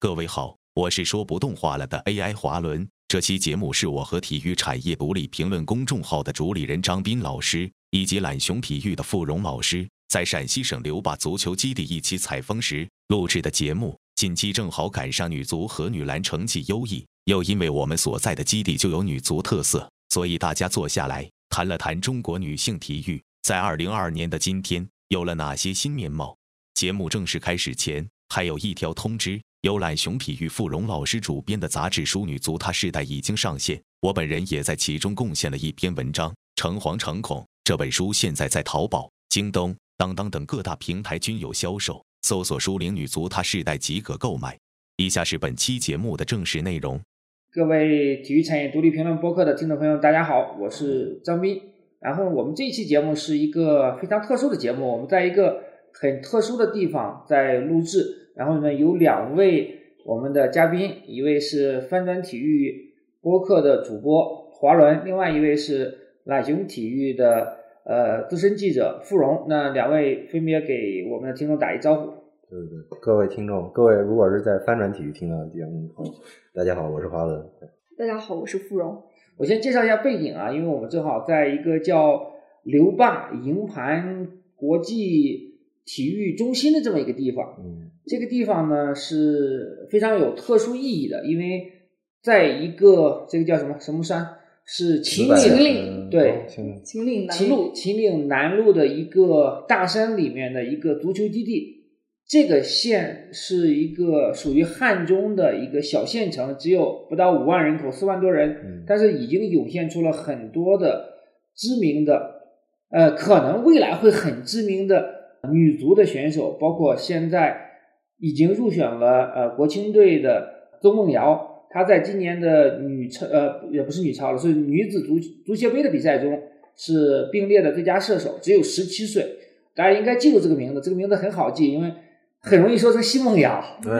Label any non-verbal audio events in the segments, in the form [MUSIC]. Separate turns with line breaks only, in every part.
各位好，我是说不动话了的 AI 华伦。这期节目是我和体育产业独立评论公众号的主理人张斌老师以及懒熊体育的付荣老师在陕西省留坝足球基地一起采风时录制的节目。近期正好赶上女足和女篮成绩优异，又因为我们所在的基地就有女足特色，所以大家坐下来谈了谈中国女性体育在二零二二年的今天有了哪些新面貌。节目正式开始前，还有一条通知：由懒熊体育付荣老师主编的杂志书《女足她世代》已经上线，我本人也在其中贡献了一篇文章《诚惶诚恐》。这本书现在在淘宝、京东、当当等各大平台均有销售。搜索“书龄女足她世代”即可购买。以下是本期节目的正式内容。
各位体育产业独立评论播客的听众朋友，大家好，我是张斌。然后我们这一期节目是一个非常特殊的节目，我们在一个很特殊的地方在录制。然后呢，有两位我们的嘉宾，一位是翻转体育播客的主播华伦，另外一位是懒熊体育的。呃，资深记者付荣，那两位分别给我们的听众打一招呼。
对对对，各位听众，各位如果是在翻转体育听到的节目，大家好，我是华伦。
大家好，我是付荣。
我先介绍一下背景啊，因为我们正好在一个叫刘坝营盘国际体育中心的这么一个地方。
嗯，
这个地方呢是非常有特殊意义的，因为在一个这个叫什么什么山。是秦岭，对，
秦岭
南
路，
秦岭南路的一个大山里面的一个足球基地。这个县是一个属于汉中的一个小县城，只有不到五万人口，四万多人，但是已经涌现出了很多的知名的，呃，可能未来会很知名的女足的选手，包括现在已经入选了呃国青队的邹梦瑶。她在今年的女超，呃，也不是女超了，是女子足足协杯的比赛中是并列的最佳射手，只有十七岁。大家应该记住这个名字，这个名字很好记，因为很容易说成奚梦瑶。
对，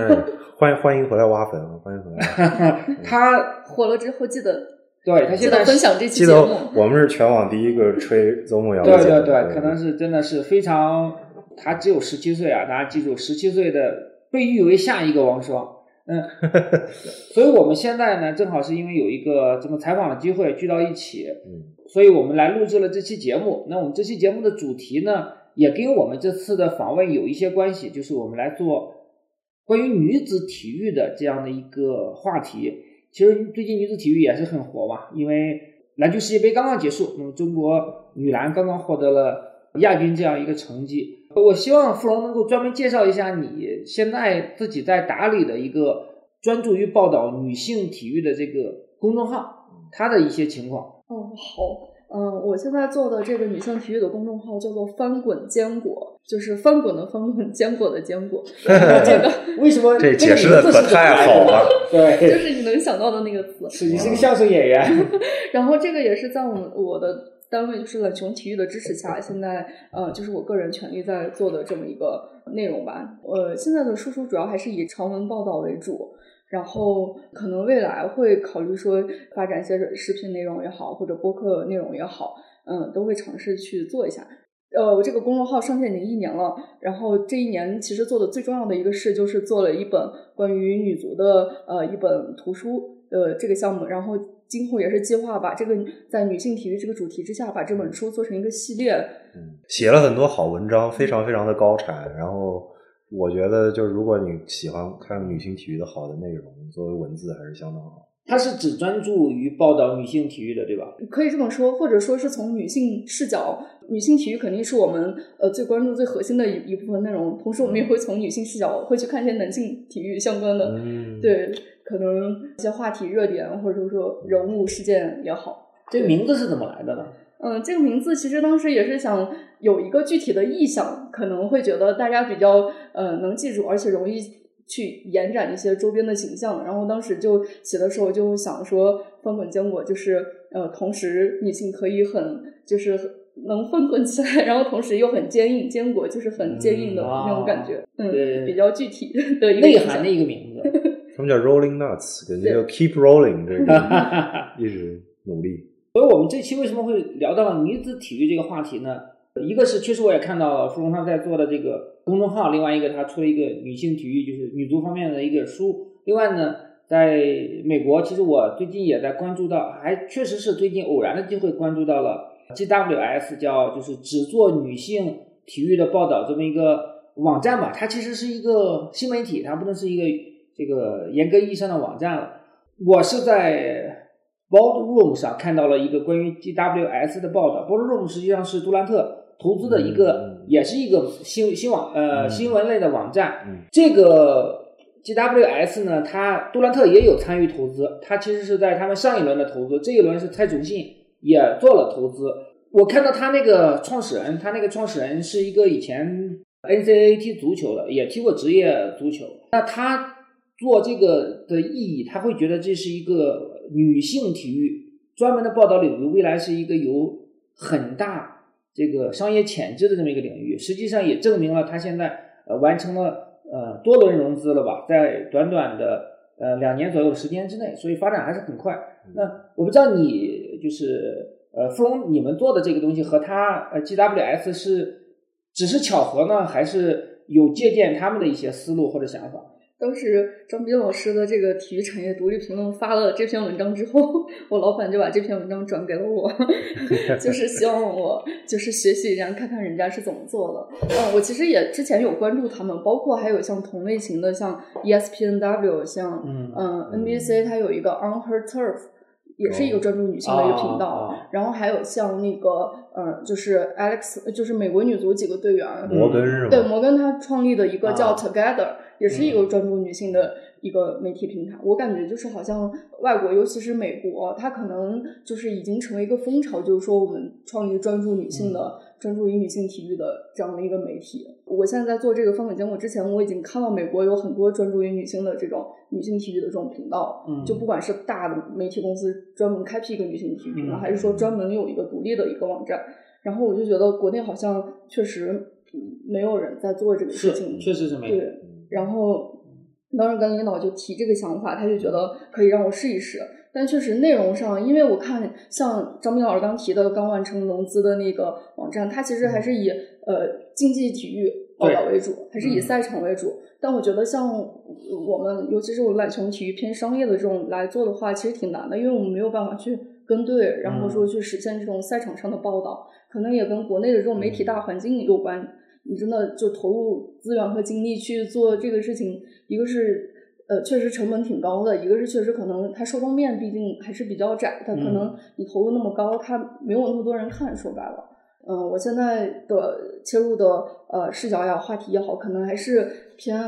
欢迎欢迎回来挖粉啊！欢迎回来。
他
火 [LAUGHS] 了之后记得，
对他现在
分享这期节目。
我们是全网第一个吹邹梦瑶的。
对对对，可能是真的是非常，他只有十七岁啊！大家记住，十七岁的被誉为下一个王霜。嗯，[LAUGHS] 所以我们现在呢，正好是因为有一个这么采访的机会聚到一起，
嗯，
所以我们来录制了这期节目。那我们这期节目的主题呢，也跟我们这次的访问有一些关系，就是我们来做关于女子体育的这样的一个话题。其实最近女子体育也是很火嘛，因为篮球世界杯刚刚结束，那么中国女篮刚刚获得了亚军这样一个成绩。我希望付荣能够专门介绍一下你现在自己在打理的一个专注于报道女性体育的这个公众号，它的一些情况。
哦，好，嗯，我现在做的这个女性体育的公众号叫做“翻滚坚果”，就是翻滚的翻滚，坚果的坚果。[LAUGHS] 这个 [LAUGHS]
为什么
这解释的可太好了？
对，
就是你能想到的那个词。
是你是个相声演员。[LAUGHS]
然后这个也是在我我的。单位就是冷熊体育的支持下，现在呃，就是我个人全力在做的这么一个内容吧。呃，现在的输出主要还是以长文报道为主，然后可能未来会考虑说发展一些视频内容也好，或者播客内容也好，嗯，都会尝试去做一下。呃，我这个公众号上线已经一年了，然后这一年其实做的最重要的一个事就是做了一本关于女足的呃一本图书呃这个项目，然后。今后也是计划把这个在女性体育这个主题之下，把这本书做成一个系列。
嗯，写了很多好文章，非常非常的高产。然后我觉得，就是如果你喜欢看女性体育的好的内容，作为文字还是相当好。
它是只专注于报道女性体育的，对吧？
可以这么说，或者说是从女性视角，女性体育肯定是我们呃最关注、最核心的一一部分内容。同时，我们也会从女性视角会去看一些男性体育相关的，嗯对。可能一些话题热点，或者说人物事件也好，
这个名字是怎么来的呢？
嗯，这个名字其实当时也是想有一个具体的意向，可能会觉得大家比较呃能记住，而且容易去延展一些周边的形象。然后当时就写的时候就想说，翻滚坚果就是呃，同时女性可以很就是能翻滚起来，然后同时又很坚硬，坚果就是很坚硬的那种感觉，嗯，比较具体的一个
内涵的一个名字。
他们叫 Rolling Nuts，感觉叫 Keep Rolling，这个一直努力。
所以我们这期为什么会聊到女子体育这个话题呢？一个是确实我也看到付荣他在做的这个公众号，另外一个他出了一个女性体育，就是女足方面的一个书。另外呢，在美国，其实我最近也在关注到，还确实是最近偶然的机会关注到了 GWS，叫就是只做女性体育的报道这么一个网站吧。它其实是一个新媒体，它不能是一个这个严格意义上的网站了。我是在 Boardroom 上看到了一个关于 GWS 的报道。Boardroom 实际上是杜兰特投资的一个，也是一个新新网呃新闻类的网站。这个 GWS 呢，它杜兰特也有参与投资，他其实是在他们上一轮的投资，这一轮是蔡崇信也做了投资。我看到他那个创始人，他那个创始人是一个以前 NCAA 踢足球的，也踢过职业足球。那他做这个的意义，他会觉得这是一个女性体育专门的报道领域，未来是一个有很大这个商业潜质的这么一个领域。实际上也证明了他现在呃完成了。呃，多轮融资了吧，在短短的呃两年左右的时间之内，所以发展还是很快。那我不知道你就是呃富荣你们做的这个东西和他呃 GWS 是只是巧合呢，还是有借鉴他们的一些思路或者想法？
当时张斌老师的这个体育产业独立评论发了这篇文章之后，[LAUGHS] 我老板就把这篇文章转给了我，[LAUGHS] 就是希望我就是学习一下，看看人家是怎么做的。嗯，我其实也之前有关注他们，包括还有像同类型的，像 ESPNW，像嗯 NBC，它有一个 On Her Turf，也是一个专注女性的一个频道。然后还有像那个嗯，就是 Alex，就是美国女足几个队员，
摩根是吗？
对，摩根他创立的一个叫 Together。也是一个专注女性的一个媒体平台，我感觉就是好像外国，尤其是美国，它可能就是已经成为一个风潮，就是说我们创立专注女性的、专注于女性体育的这样的一个媒体。我现在在做这个访谈节目之前，我已经看到美国有很多专注于女性的这种女性体育的这种频道，就不管是大的媒体公司专门开辟一个女性体育频道，还是说专门有一个独立的一个网站，然后我就觉得国内好像确实没有人在做这个事情，
确实是没有。
然后当时跟领导就提这个想法，他就觉得可以让我试一试。但确实内容上，因为我看像张斌老师刚提的刚完成融资的那个网站，它其实还是以呃竞技体育报道为主，还是以赛场为主。但我觉得像我们，尤其是我们懒熊体育偏商业的这种来做的话，其实挺难的，因为我们没有办法去跟队，然后说去实现这种赛场上的报道，可能也跟国内的这种媒体大环境有关。你真的就投入资源和精力去做这个事情，一个是呃确实成本挺高的，一个是确实可能它受众面毕竟还是比较窄，它可能你投入那么高，它没有那么多人看。说白了，嗯，我现在的切入的呃视角也好，话题也好，可能还是偏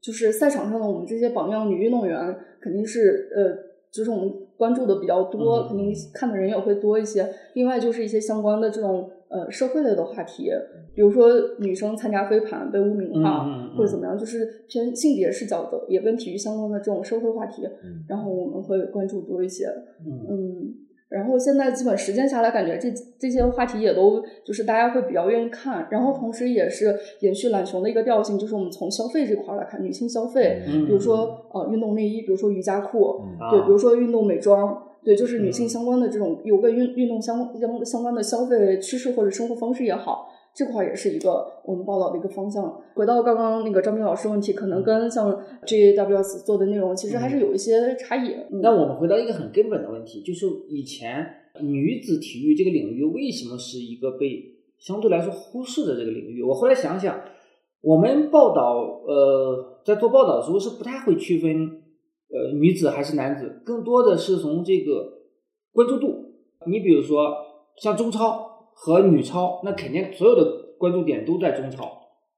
就是赛场上的我们这些榜样女运动员，肯定是呃就是我们关注的比较多，肯定看的人也会多一些。另外就是一些相关的这种呃社会类的话题。比如说女生参加飞盘被污名化，或者怎么样，就是偏性别视角的，也跟体育相关的这种社会话题，然后我们会关注多一些。嗯，然后现在基本实践下来，感觉这这些话题也都就是大家会比较愿意看，然后同时也是延续懒熊的一个调性，就是我们从消费这块来看，女性消费，比如说呃运动内衣，比如说瑜伽裤，对，比如说运动美妆，对，就是女性相关的这种有个运运动相相相关的消费趋势或者生活方式也好。这块也是一个我们报道的一个方向。回到刚刚那个张斌老师问题，可能跟像 GAWS 做的内容其实还是有一些差异。
那我们回到一个很根本的问题，就是以前女子体育这个领域为什么是一个被相对来说忽视的这个领域？我后来想想，我们报道呃在做报道的时候是不太会区分呃女子还是男子，更多的是从这个关注度。你比如说像中超。和女超，那肯定所有的关注点都在中超，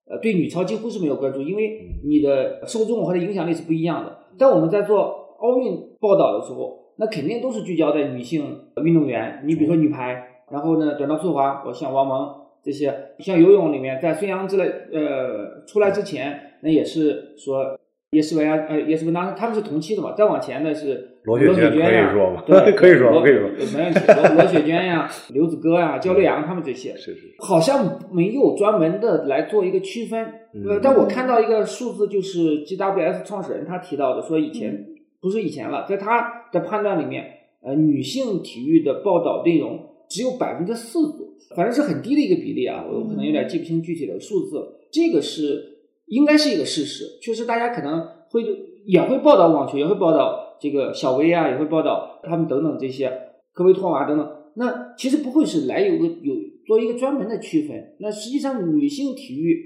呃，对女超几乎是没有关注，因为你的受众或者影响力是不一样的。但我们在做奥运报道的时候，那肯定都是聚焦在女性运动员。你比如说女排，然后呢，短道速滑，我像王蒙这些，像游泳里面，在孙杨之类，呃，出来之前，那也是说。叶诗文亚，呃，叶诗文当时他们是同期的嘛，再往前的是罗
雪
娟
呀，
对，[LAUGHS]
可以说，可以说，
没问题。罗罗雪娟呀，刘子歌呀，焦刘洋他们这些，
是是，
好像没有专门的来做一个区分。呃，但我看到一个数字，就是 GWS 创始人他提到的，说以前不是以前了，在他的判断里面，呃，女性体育的报道内容只有百分之四左右，反正是很低的一个比例啊，我可能有点记不清具体的数字。这个是。应该是一个事实，确实大家可能会也会报道网球，也会报道这个小威啊，也会报道他们等等这些科威托娃等等。那其实不会是来有个有做一个专门的区分。那实际上女性体育，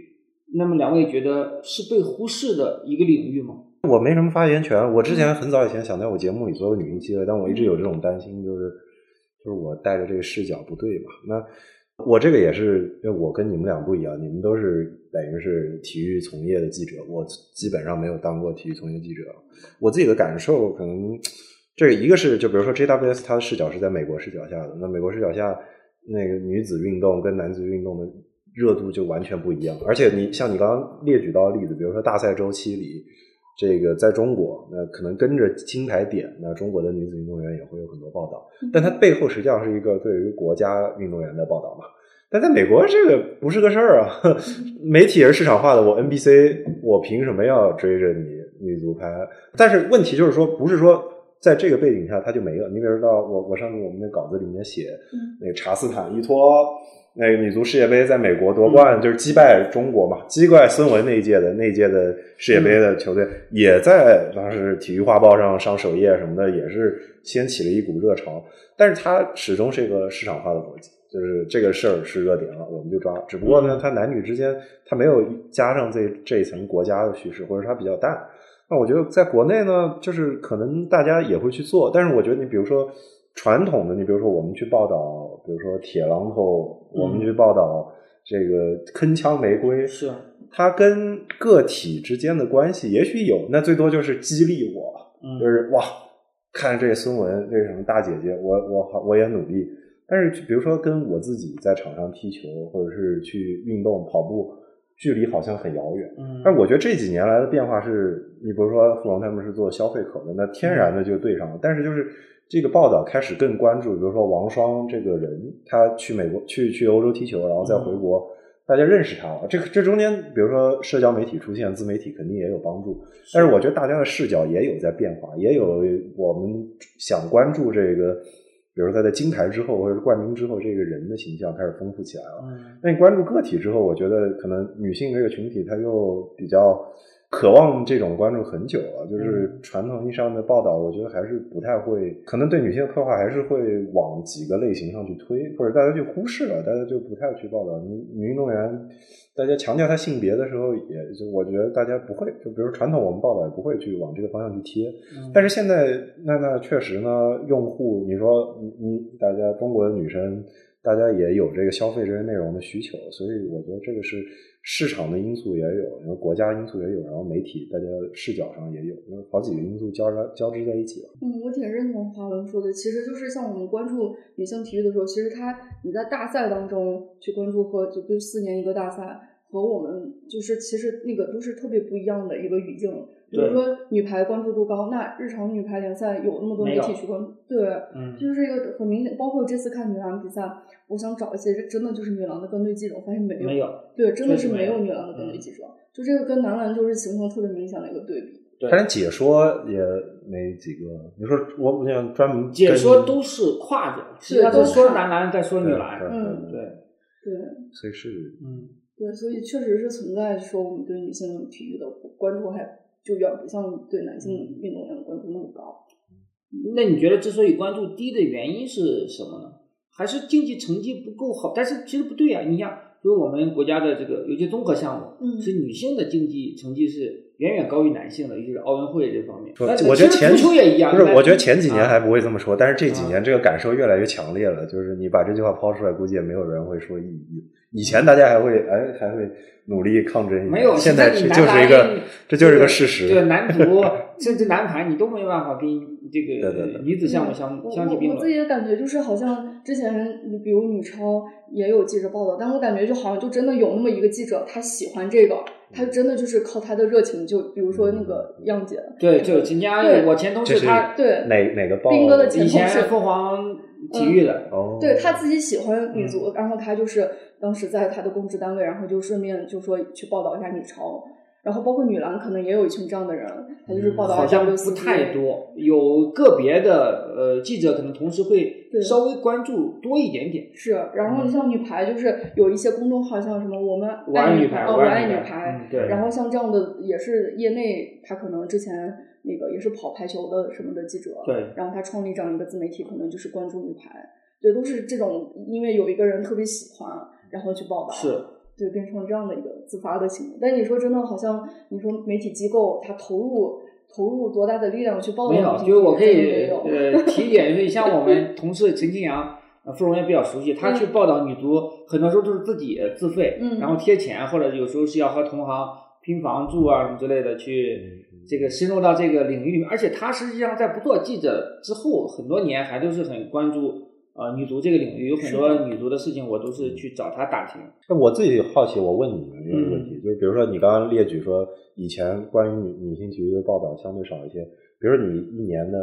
那么两位觉得是被忽视的一个领域吗？
我没什么发言权。我之前很早以前想在我节目里做个女性机会，但我一直有这种担心，就是就是我带着这个视角不对嘛。那我这个也是，因为我跟你们俩不一样，你们都是等于是体育从业的记者，我基本上没有当过体育从业记者。我自己的感受可能。这一个是，就比如说 JWS，它的视角是在美国视角下的。那美国视角下，那个女子运动跟男子运动的热度就完全不一样。而且你像你刚刚列举到的例子，比如说大赛周期里，这个在中国，那可能跟着金牌点，那中国的女子运动员也会有很多报道。但它背后实际上是一个对于国家运动员的报道嘛。但在美国，这个不是个事儿啊。[LAUGHS] 媒体也是市场化的，我 NBC，我凭什么要追着你女足拍？但是问题就是说，不是说。在这个背景下，它就没了。你比如说，我我上次我们那稿子里面写，那个查斯坦依托那个女足世界杯在美国夺冠，就是击败中国嘛，击败孙雯那一届的那一届的世界杯的球队，也在当时体育画报上上首页什么的，也是掀起了一股热潮。但是它始终是一个市场化的逻辑，就是这个事儿是热点了，我们就抓。只不过呢，它男女之间它没有加上这这一层国家的叙事，或者它比较淡。那我觉得在国内呢，就是可能大家也会去做，但是我觉得你比如说传统的，你比如说我们去报道，比如说铁榔头，我们去报道这个铿锵玫瑰，
是
它跟个体之间的关系也许有，那最多就是激励我，就是哇，看这孙文，这个什么大姐姐，我我我也努力。但是比如说跟我自己在场上踢球，或者是去运动跑步。距离好像很遥远，嗯，但我觉得这几年来的变化是，你比如说富龙他们是做消费可的，那天然的就对上了。但是就是这个报道开始更关注，比如说王双这个人，他去美国去去欧洲踢球，然后再回国，大家认识他了。这个这中间，比如说社交媒体出现，自媒体肯定也有帮助。但是我觉得大家的视角也有在变化，也有我们想关注这个。比如他在金牌之后，或者是冠军之后，这个人的形象开始丰富起来了。那你关注个体之后，我觉得可能女性这个群体，她又比较渴望这种关注很久了。就是传统意义上的报道，我觉得还是不太会，可能对女性的刻画还是会往几个类型上去推，或者大家就忽视了，大家就不太去报道女女运动员。大家强调她性别的时候，也就我觉得大家不会，就比如传统我们报道也不会去往这个方向去贴。但是现在，那那确实呢，用户你说你你大家中国的女生，大家也有这个消费这些内容的需求，所以我觉得这个是市场的因素也有，然后国家因素也有，然后媒体大家视角上也有，然后好几个因素交织交织在一起了。
嗯，我挺认同华文说的，其实就是像我们关注女性体育的时候，其实它你在大赛当中去关注和就就四年一个大赛。和我们就是其实那个都是特别不一样的一个语境。比如说女排关注度高，那日常女排联赛有那么多媒体去关注，对，
嗯，
就是一个很明显。包括这次看女篮比赛，我想找一些真的就是女篮的跟队记者，发现没有，
没有，
对，真的是没有女篮的跟队记者。就这个跟男篮就是形成特别明显的一个对比。
他连解说也没几个。你说我我想专门
解说都是跨着，
是
都说男篮再说女篮，
嗯，
对
对，
所以是
嗯。
对，所以确实是存在说我们对女性体育的关注还就远不像对男性运动员的关注那么高。
那你觉得之所以关注低的原因是什么呢？还是竞技成绩不够好？但是其实不对啊！你像，就是我们国家的这个有些综合项目，是女性的竞技成绩是远远高于男性的，尤其是奥运会这方面。
我觉得前
足球也一样。
不是，我觉得前几年还不会这么说，但是这几年这个感受越来越强烈了。就是你把这句话抛出来，估计也没有人会说异议。以前大家还会哎还会努力抗争，
没有
现在这就是一个这就是一个事实。
对男足甚至男排，你都没办法跟这个女子项目相相提并论。
我自己的感觉就是好像之前你比如女超也有记者报道，但我感觉就好像就真的有那么一个记者，他喜欢这个，他真的就是靠他的热情，就比如说那个样姐。
对，就今年我前同事他
对
哪哪个报？
斌哥的前同
事凤凰体育的，
对他自己喜欢女足，然后他就是。当时在他的公职单位，然后就顺便就说去报道一下女超，然后包括女篮可能也有一群这样的人，他就是报道
好像不太多，有个别的呃记者可能同时会稍微关注多一点点。
是，然后像女排就是有一些公众号，像什么我们
爱女排，哦
我
爱
女
排，
对。然后像这样的也是业内，他可能之前那个也是跑排球的什么的记者，
对。
然后他创立这样一个自媒体，可能就是关注女排，对，都是这种，因为有一个人特别喜欢，然后去报道。
是。
对变成这样的一个自发的行为，但你说真的，好像你说媒体机构他投入投入多大的力量去报道？
没有，就是我可以呃提一点，就是像我们同事陈清阳，傅荣也比较熟悉，他去报道女足，很多时候都是自己自费，然后贴钱，或者有时候是要和同行拼房住啊什么之类的去这个深入到这个领域里面，而且他实际上在不做记者之后，很多年还都是很关注。啊，女足这个领域有很多女足的事情，我都是去找他打听。
那我自己好奇，我问你们一个问题，就是比如说你刚刚列举说，以前关于女女性体育的报道相对少一些。比如说你一年的，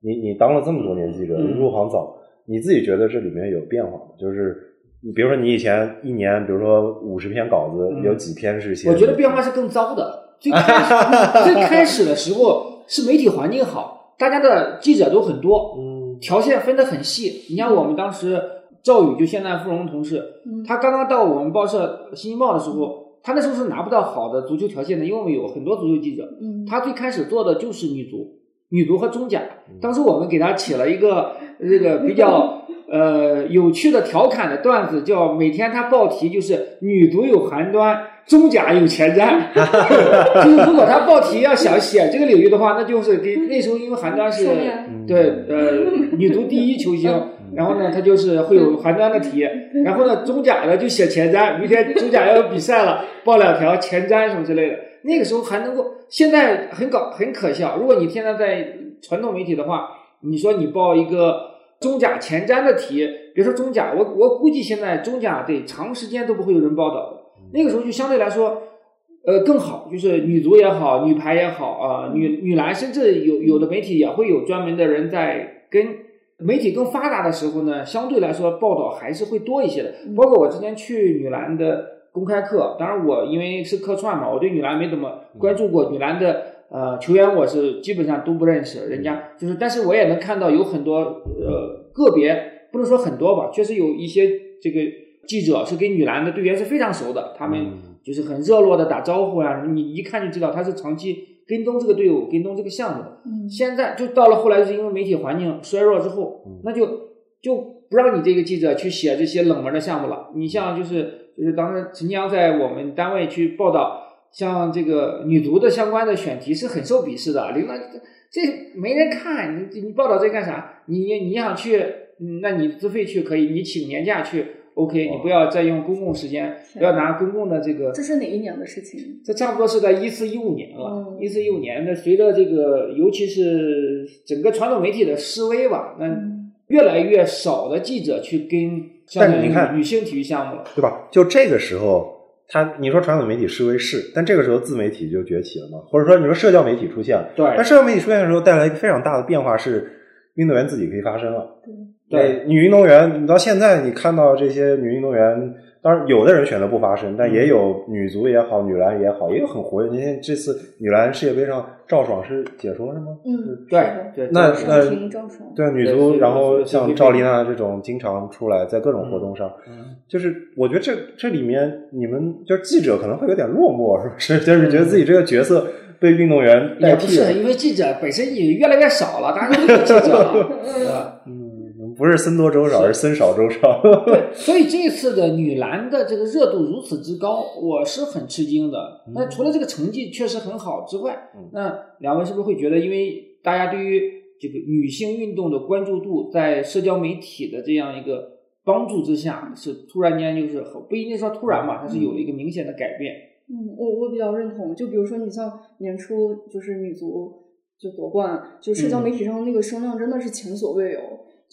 你你当了这么多年记者，入行早，你自己觉得这里面有变化吗？就是你比如说你以前一年，比如说五十篇稿子，有几篇是写？
我觉得变化是更糟的。最开始 [LAUGHS] 最开始的时候是媒体环境好，大家的记者都很多。嗯。条线分得很细，你像我们当时赵宇，就现在富荣同事，他刚刚到我们报社《新京报》的时候，他那时候是拿不到好的足球条线的，因为我们有很多足球记者。他最开始做的就是女足、女足和中甲。当时我们给他起了一个这个比较呃有趣的调侃的段子，叫每天他报题就是女足有寒端。中甲有前瞻，[LAUGHS] 就是如果他报题要想写这个领域的话，那就是给那时候因为韩端是对呃女足第一球星，然后呢他就是会有韩端的题，然后呢中甲的就写前瞻，明天中甲要有比赛了，报两条前瞻什么之类的。那个时候还能够，现在很搞很可笑。如果你现在在传统媒体的话，你说你报一个中甲前瞻的题，别说中甲，我我估计现在中甲得长时间都不会有人报道的。那个时候就相对来说，呃，更好，就是女足也好，女排也好啊，女女篮，甚至有有的媒体也会有专门的人在跟媒体更发达的时候呢，相对来说报道还是会多一些的。包括我之前去女篮的公开课，当然我因为是客串嘛，我对女篮没怎么关注过，女篮的呃球员我是基本上都不认识，人家就是，但是我也能看到有很多呃个别，不能说很多吧，确实有一些这个。记者是跟女篮的队员是非常熟的，他们就是很热络的打招呼啊，你一看就知道他是长期跟踪这个队伍、跟踪这个项目的。现在就到了后来，就是因为媒体环境衰弱之后，那就就不让你这个记者去写这些冷门的项目了。你像就是就是当时陈江在我们单位去报道，像这个女足的相关的选题是很受鄙视的，领导这没人看，你你报道这干啥？你你想去，那你自费去可以，你请年假去。OK，你不要再用公共时间，不要拿公共的这个。
这是哪一年的事情？
这差不多是在一四一五年了。一四一五年，那随着这个，尤其是整个传统媒体的示威吧，那越来越少的记者去跟。
但是你看
女性体育项目了，
对吧？就这个时候，他你说传统媒体视为是，但这个时候自媒体就崛起了嘛？或者说你说社交媒体出现了？
对。
那社交媒体出现的时候，带来一个非常大的变化是，运动员自己可以发声了。对女运动员，你到现在你看到这些女运动员，当然有的人选择不发声，但也有女足也好，女篮也好，也有很活跃。你看这次女篮世界杯上，赵爽是解说是吗？
嗯，
对对。
那那对女足，然后像赵丽娜这种经常出来在各种活动上，就是我觉得这这里面你们就是记者可能会有点落寞，是不是？[LAUGHS] 就是觉得自己这个角色被运动员代替。
也不是，因为记者本身也越来越少了，当然有记者了。[LAUGHS]
嗯。不是僧多粥少，而是僧少粥少。
对，所以这次的女篮的这个热度如此之高，我是很吃惊的。那除了这个成绩确实很好之外，那两位是不是会觉得，因为大家对于这个女性运动的关注度，在社交媒体的这样一个帮助之下，是突然间就是不一定说突然吧，它是有了一个明显的改变。
嗯，我我比较认同。就比如说，你像年初就是女足就夺冠，就社交媒体上那个声量真的是前所未有。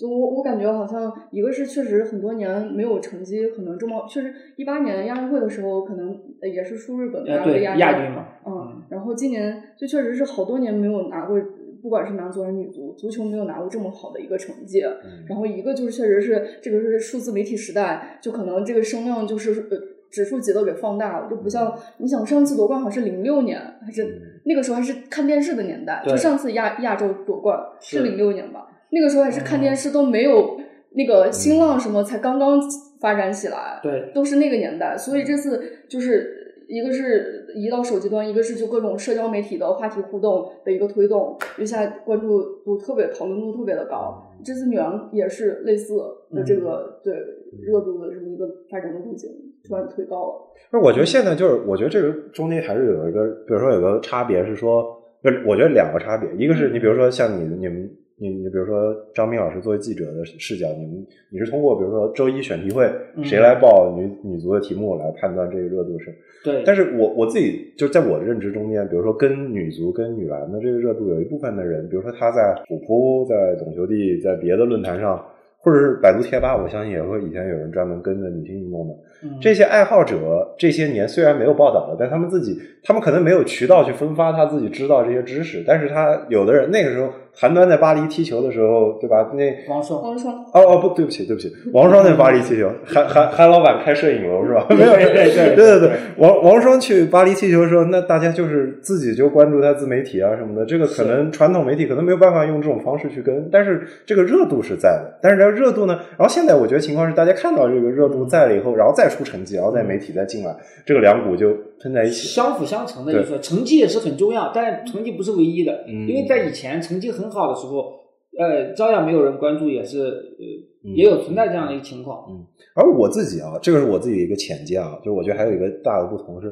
就我我感觉好像一个是确实很多年没有成绩，可能这么确实一八年亚运会的时候可能也是输日本拿了亚
军嘛，
嗯，然后今年就确实是好多年没有拿过，不管是男足还是女足，足球没有拿过这么好的一个成绩。然后一个就是确实是这个是数字媒体时代，就可能这个声量就是呃指数级的给放大了，就不像你想上次夺冠好像是零六年，还是那个时候还是看电视的年代，就上次亚亚洲夺冠是零六年吧，那个时候还是看电视都没有那个新浪什么才刚刚发展起来，
对，
都是那个年代，所以这次就是一个是移到手机端，一个是就各种社交媒体的话题互动的一个推动，一下关注度特别讨论度特别的高。这次女王也是类似的这个对热度的这么一个发展的路径，突然推高了。
不是，我觉得现在就是，我觉得这个中间还是有一个，比如说有个差别是说，不是，我觉得两个差别，一个是你比如说像你你们。你你比如说张斌老师作为记者的视角，你们你是通过比如说周一选题会谁来报女女足的题目来判断这个热度是？
对。
但是我我自己就在我的认知中间，比如说跟女足跟女篮的这个热度，有一部分的人，比如说他在虎扑、在懂球帝、在别的论坛上。或者是百度贴吧，我相信也会以前有人专门跟着女性运动的。这些爱好者这些年虽然没有报道了，但他们自己，他们可能没有渠道去分发他自己知道这些知识。但是他有的人那个时候，韩端在巴黎踢球的时候，对吧？那
王双，
王双，
哦哦不对不起对不起，王双在巴黎踢球，韩韩韩老板开摄影楼是吧？没有
对对
对对对，王王双去巴黎踢球的时候，那大家就是自己就关注他自媒体啊什么的。这个可能传统媒体可能没有办法用这种方式去跟，但是这个热度是在的。但是这个热度呢？然后现在我觉得情况是，大家看到这个热度在了以后，然后再出成绩，然后再媒体再进来，这个两股就喷在一起，
相辅相成的。就是说，成绩也是很重要，但成绩不是唯一的。因为在以前成绩很好的时候，呃，照样没有人关注，也是呃，也有存在这样的一个情况。
嗯，而我自己啊，这个是我自己的一个浅见啊，就我觉得还有一个大的不同是，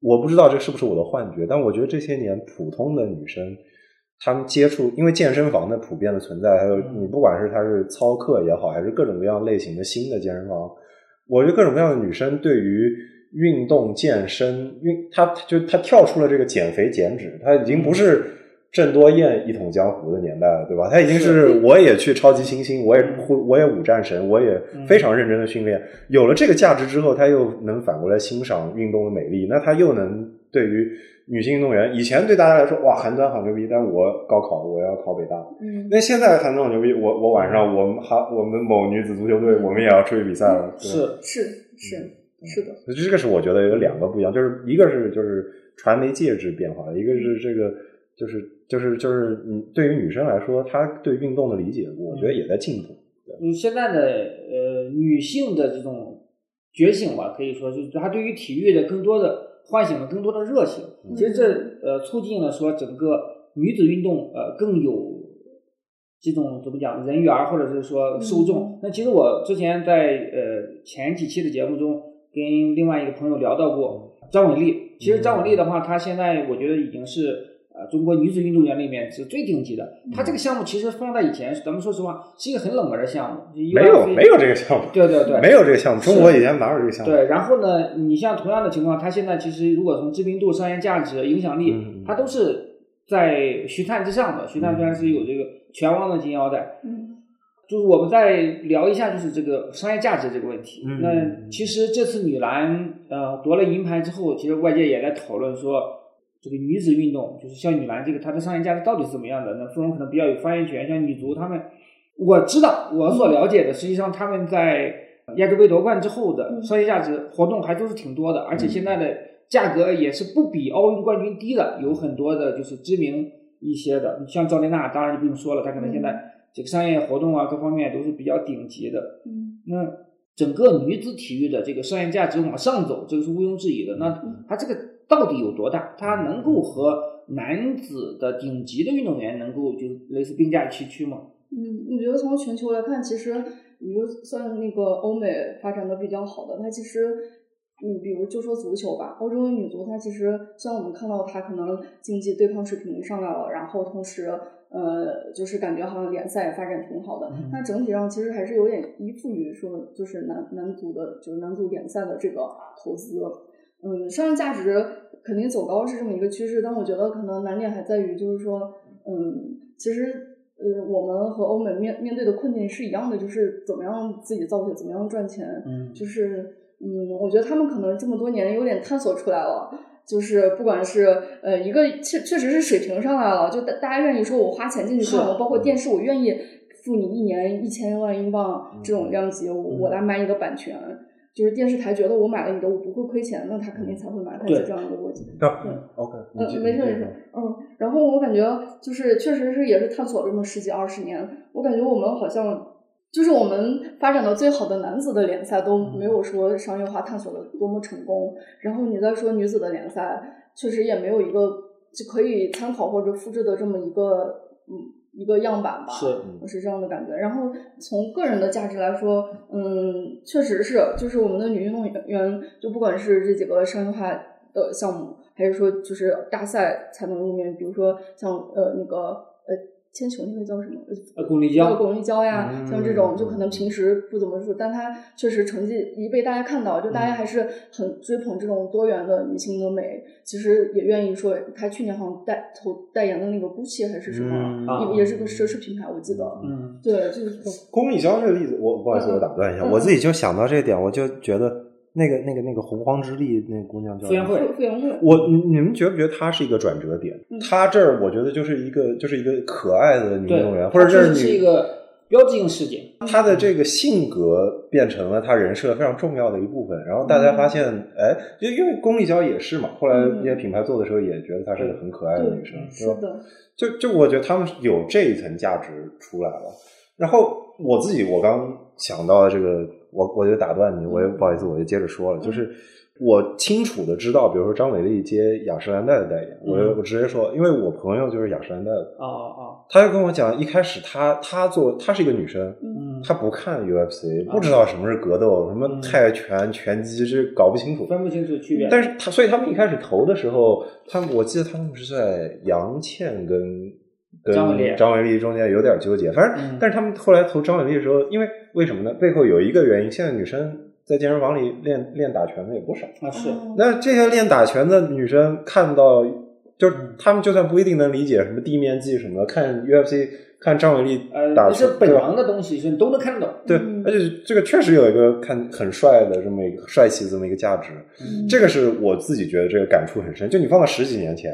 我不知道这是不是我的幻觉，但我觉得这些年普通的女生。他们接触，因为健身房的普遍的存在，还有你不管是他是操课也好，还是各种各样类型的新的健身房，我觉得各种各样的女生对于运动健身，运她就她跳出了这个减肥减脂，她已经不是郑多燕一统江湖的年代了，对吧？她已经是我也去超级新星，我也我也五战神，我也非常认真的训练。有了这个价值之后，她又能反过来欣赏运动的美丽，那她又能对于。女性运动员以前对大家来说，哇，韩端好牛逼，但我高考我要考北大。
嗯，
那现在韩端好牛逼，我我晚上我们还我们某女子足球队，我们也要出去比赛了。
是
是是是的，
这个是我觉得有两个不一样，就是一个是就是传媒介质变化了，一个是这个就是就是就是嗯，对于女生来说，她对运动的理解，我觉得也在进步。
嗯，现在的呃女性的这种觉醒吧，可以说就是她对于体育的更多的。唤醒了更多的热情，其实这呃促进了说整个女子运动呃更有这种怎么讲人缘或者是说受众。那其实我之前在呃前几期的节目中跟另外一个朋友聊到过张伟丽，其实张伟丽的话，她现在我觉得已经是。啊，中国女子运动员里面是最顶级的。她这个项目其实放在以前，咱们说实话是一个很冷门的项目。
没有，没有这个项目。
对对对，
没有这个项目。中国以前哪有这个项目？
对，然后呢，你像同样的情况，她现在其实如果从知名度、商业价值、影响力，她都是在徐灿之上的。徐灿虽然是有这个拳王的金腰带，
嗯，
就是我们再聊一下，就是这个商业价值这个问题。那其实这次女篮呃夺了银牌之后，其实外界也在讨论说。这个女子运动就是像女篮这个，它的商业价值到底是怎么样的？那芙蓉可能比较有发言权。像女足，他们我知道我所了解的，实际上他们在亚洲杯夺冠之后的商业价值活动还都是挺多的，而且现在的价格也是不比奥运冠军低的。有很多的就是知名一些的，像赵丽娜，当然就不用说了，她可能现在这个商业活动啊各方面都是比较顶级的。
嗯，
那整个女子体育的这个商业价值往上走，这个是毋庸置疑的。那它这个。到底有多大？它能够和男子的顶级的运动员能够就类似并驾齐驱吗？
嗯，我觉得从全球来看，其实你就算那个欧美发展的比较好的，它其实，你比如就说足球吧，欧洲的女足，它其实虽然我们看到她可能竞技对抗水平上来了，然后同时呃，就是感觉好像联赛发展挺好的，但整体上其实还是有点依附于说就是男男足的，就是男足联赛的这个投资。嗯，商业价值肯定走高是这么一个趋势，但我觉得可能难点还在于，就是说，嗯，其实，呃，我们和欧美面面对的困境是一样的，就是怎么样自己造血，怎么样赚钱，
嗯，
就是，嗯，我觉得他们可能这么多年有点探索出来了，就是不管是呃一个确确实是水平上来了，就大大家愿意说我花钱进去看，我包括电视我愿意付你一年一千万英镑这种量级，我我来买你的版权。就是电视台觉得我买了你的我不会亏钱，那他肯定才会买，它是这样一个逻辑。
对，OK，
嗯，没事没事，嗯，然后我感觉就是确实是也是探索了这么十几二十年，我感觉我们好像就是我们发展到最好的男子的联赛都没有说商业化探索的多么成功，然后你再说女子的联赛，确实也没有一个就可以参考或者复制的这么一个嗯。一个样板吧，
是，
我是这样的感觉。然后从个人的价值来说，嗯，确实是，就是我们的女运动员，就不管是这几个商业化的项目，还是说就是大赛才能入面，比如说像呃那个呃。铅球那个叫什么？
呃，巩立姣，
巩立姣呀，像这种就可能平时不怎么说，但她确实成绩一被大家看到，就大家还是很追捧这种多元的女性的美。其实也愿意说，她去年好像代投代言的那个 GUCCI 还是什么，也也是个奢侈品牌，我记得。嗯，对，就是
巩立姣这个例子，我不好意思，我打断一下，我自己就想到这一点，我就觉得。那个、那个、那个洪荒之力，那个姑娘叫
傅园慧。
傅园慧，
我你你们觉不觉得她是一个转折点？她这儿我觉得就是一个，就是一个可爱的女运动员，或者这
是一个标志性事件。
她的这个性格变成了她人设非常重要的一部分。然后大家发现，哎，就因为巩丽娇也是嘛，后来那些品牌做的时候也觉得她是个很可爱的女生，
是
吧？就就我觉得他们有这一层价值出来了。然后我自己，我刚想到的这个。我我就打断你，我也不好意思，我就接着说了，就是我清楚的知道，比如说张伟丽接雅诗兰黛的代言，我我直接说，因为我朋友就是雅诗兰黛的，
哦哦，
他就跟我讲，一开始他他做她是一个女生，
嗯，
她不看 UFC，不知道什么是格斗，什么泰拳、拳击，这搞不清楚，
分不清楚区别。
但是他所以他们一开始投的时候，他们我记得他们是在杨倩跟。跟张伟丽中间有点纠结，反正，但是他们后来投张伟丽的时候，因为为什么呢？背后有一个原因，现在女生在健身房里练练打拳的也不少
啊。是，
那这些练打拳的女生看到，就是他们就算不一定能理解什么地面技什么，看 UFC 看张伟丽打拳，
是本王的东西，你都能看得懂。
对，而且这个确实有一个看很帅的这么一个帅气这么一个价值，这个是我自己觉得这个感触很深。就你放到十几年前。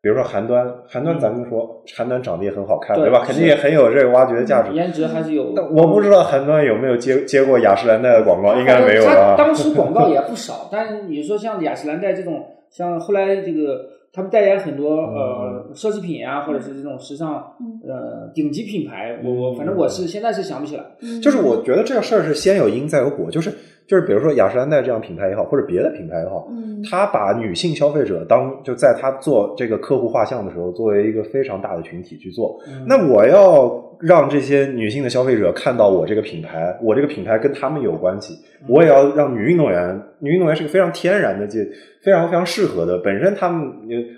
比如说韩端，韩端咱们说韩端长得也很好看，对吧？肯定也很有这个挖掘的价值。
颜值还是有。
我不知道韩端有没有接接过雅诗兰黛的广告，应该没有
吧？当时广告也不 [LAUGHS] 少，但是你说像雅诗兰黛这种，像后来这个他们代言很多呃奢侈品啊，或者是这种时尚呃顶级品牌，我我反正我是现在是想不起来。
就是我觉得这个事儿是先有因再有果，就是。就是比如说雅诗兰黛这样品牌也好，或者别的品牌也好，嗯，他把女性消费者当就在他做这个客户画像的时候，作为一个非常大的群体去做。那我要让这些女性的消费者看到我这个品牌，我这个品牌跟他们有关系。我也要让女运动员，女运动员是个非常天然的，这非常非常适合的。本身他们，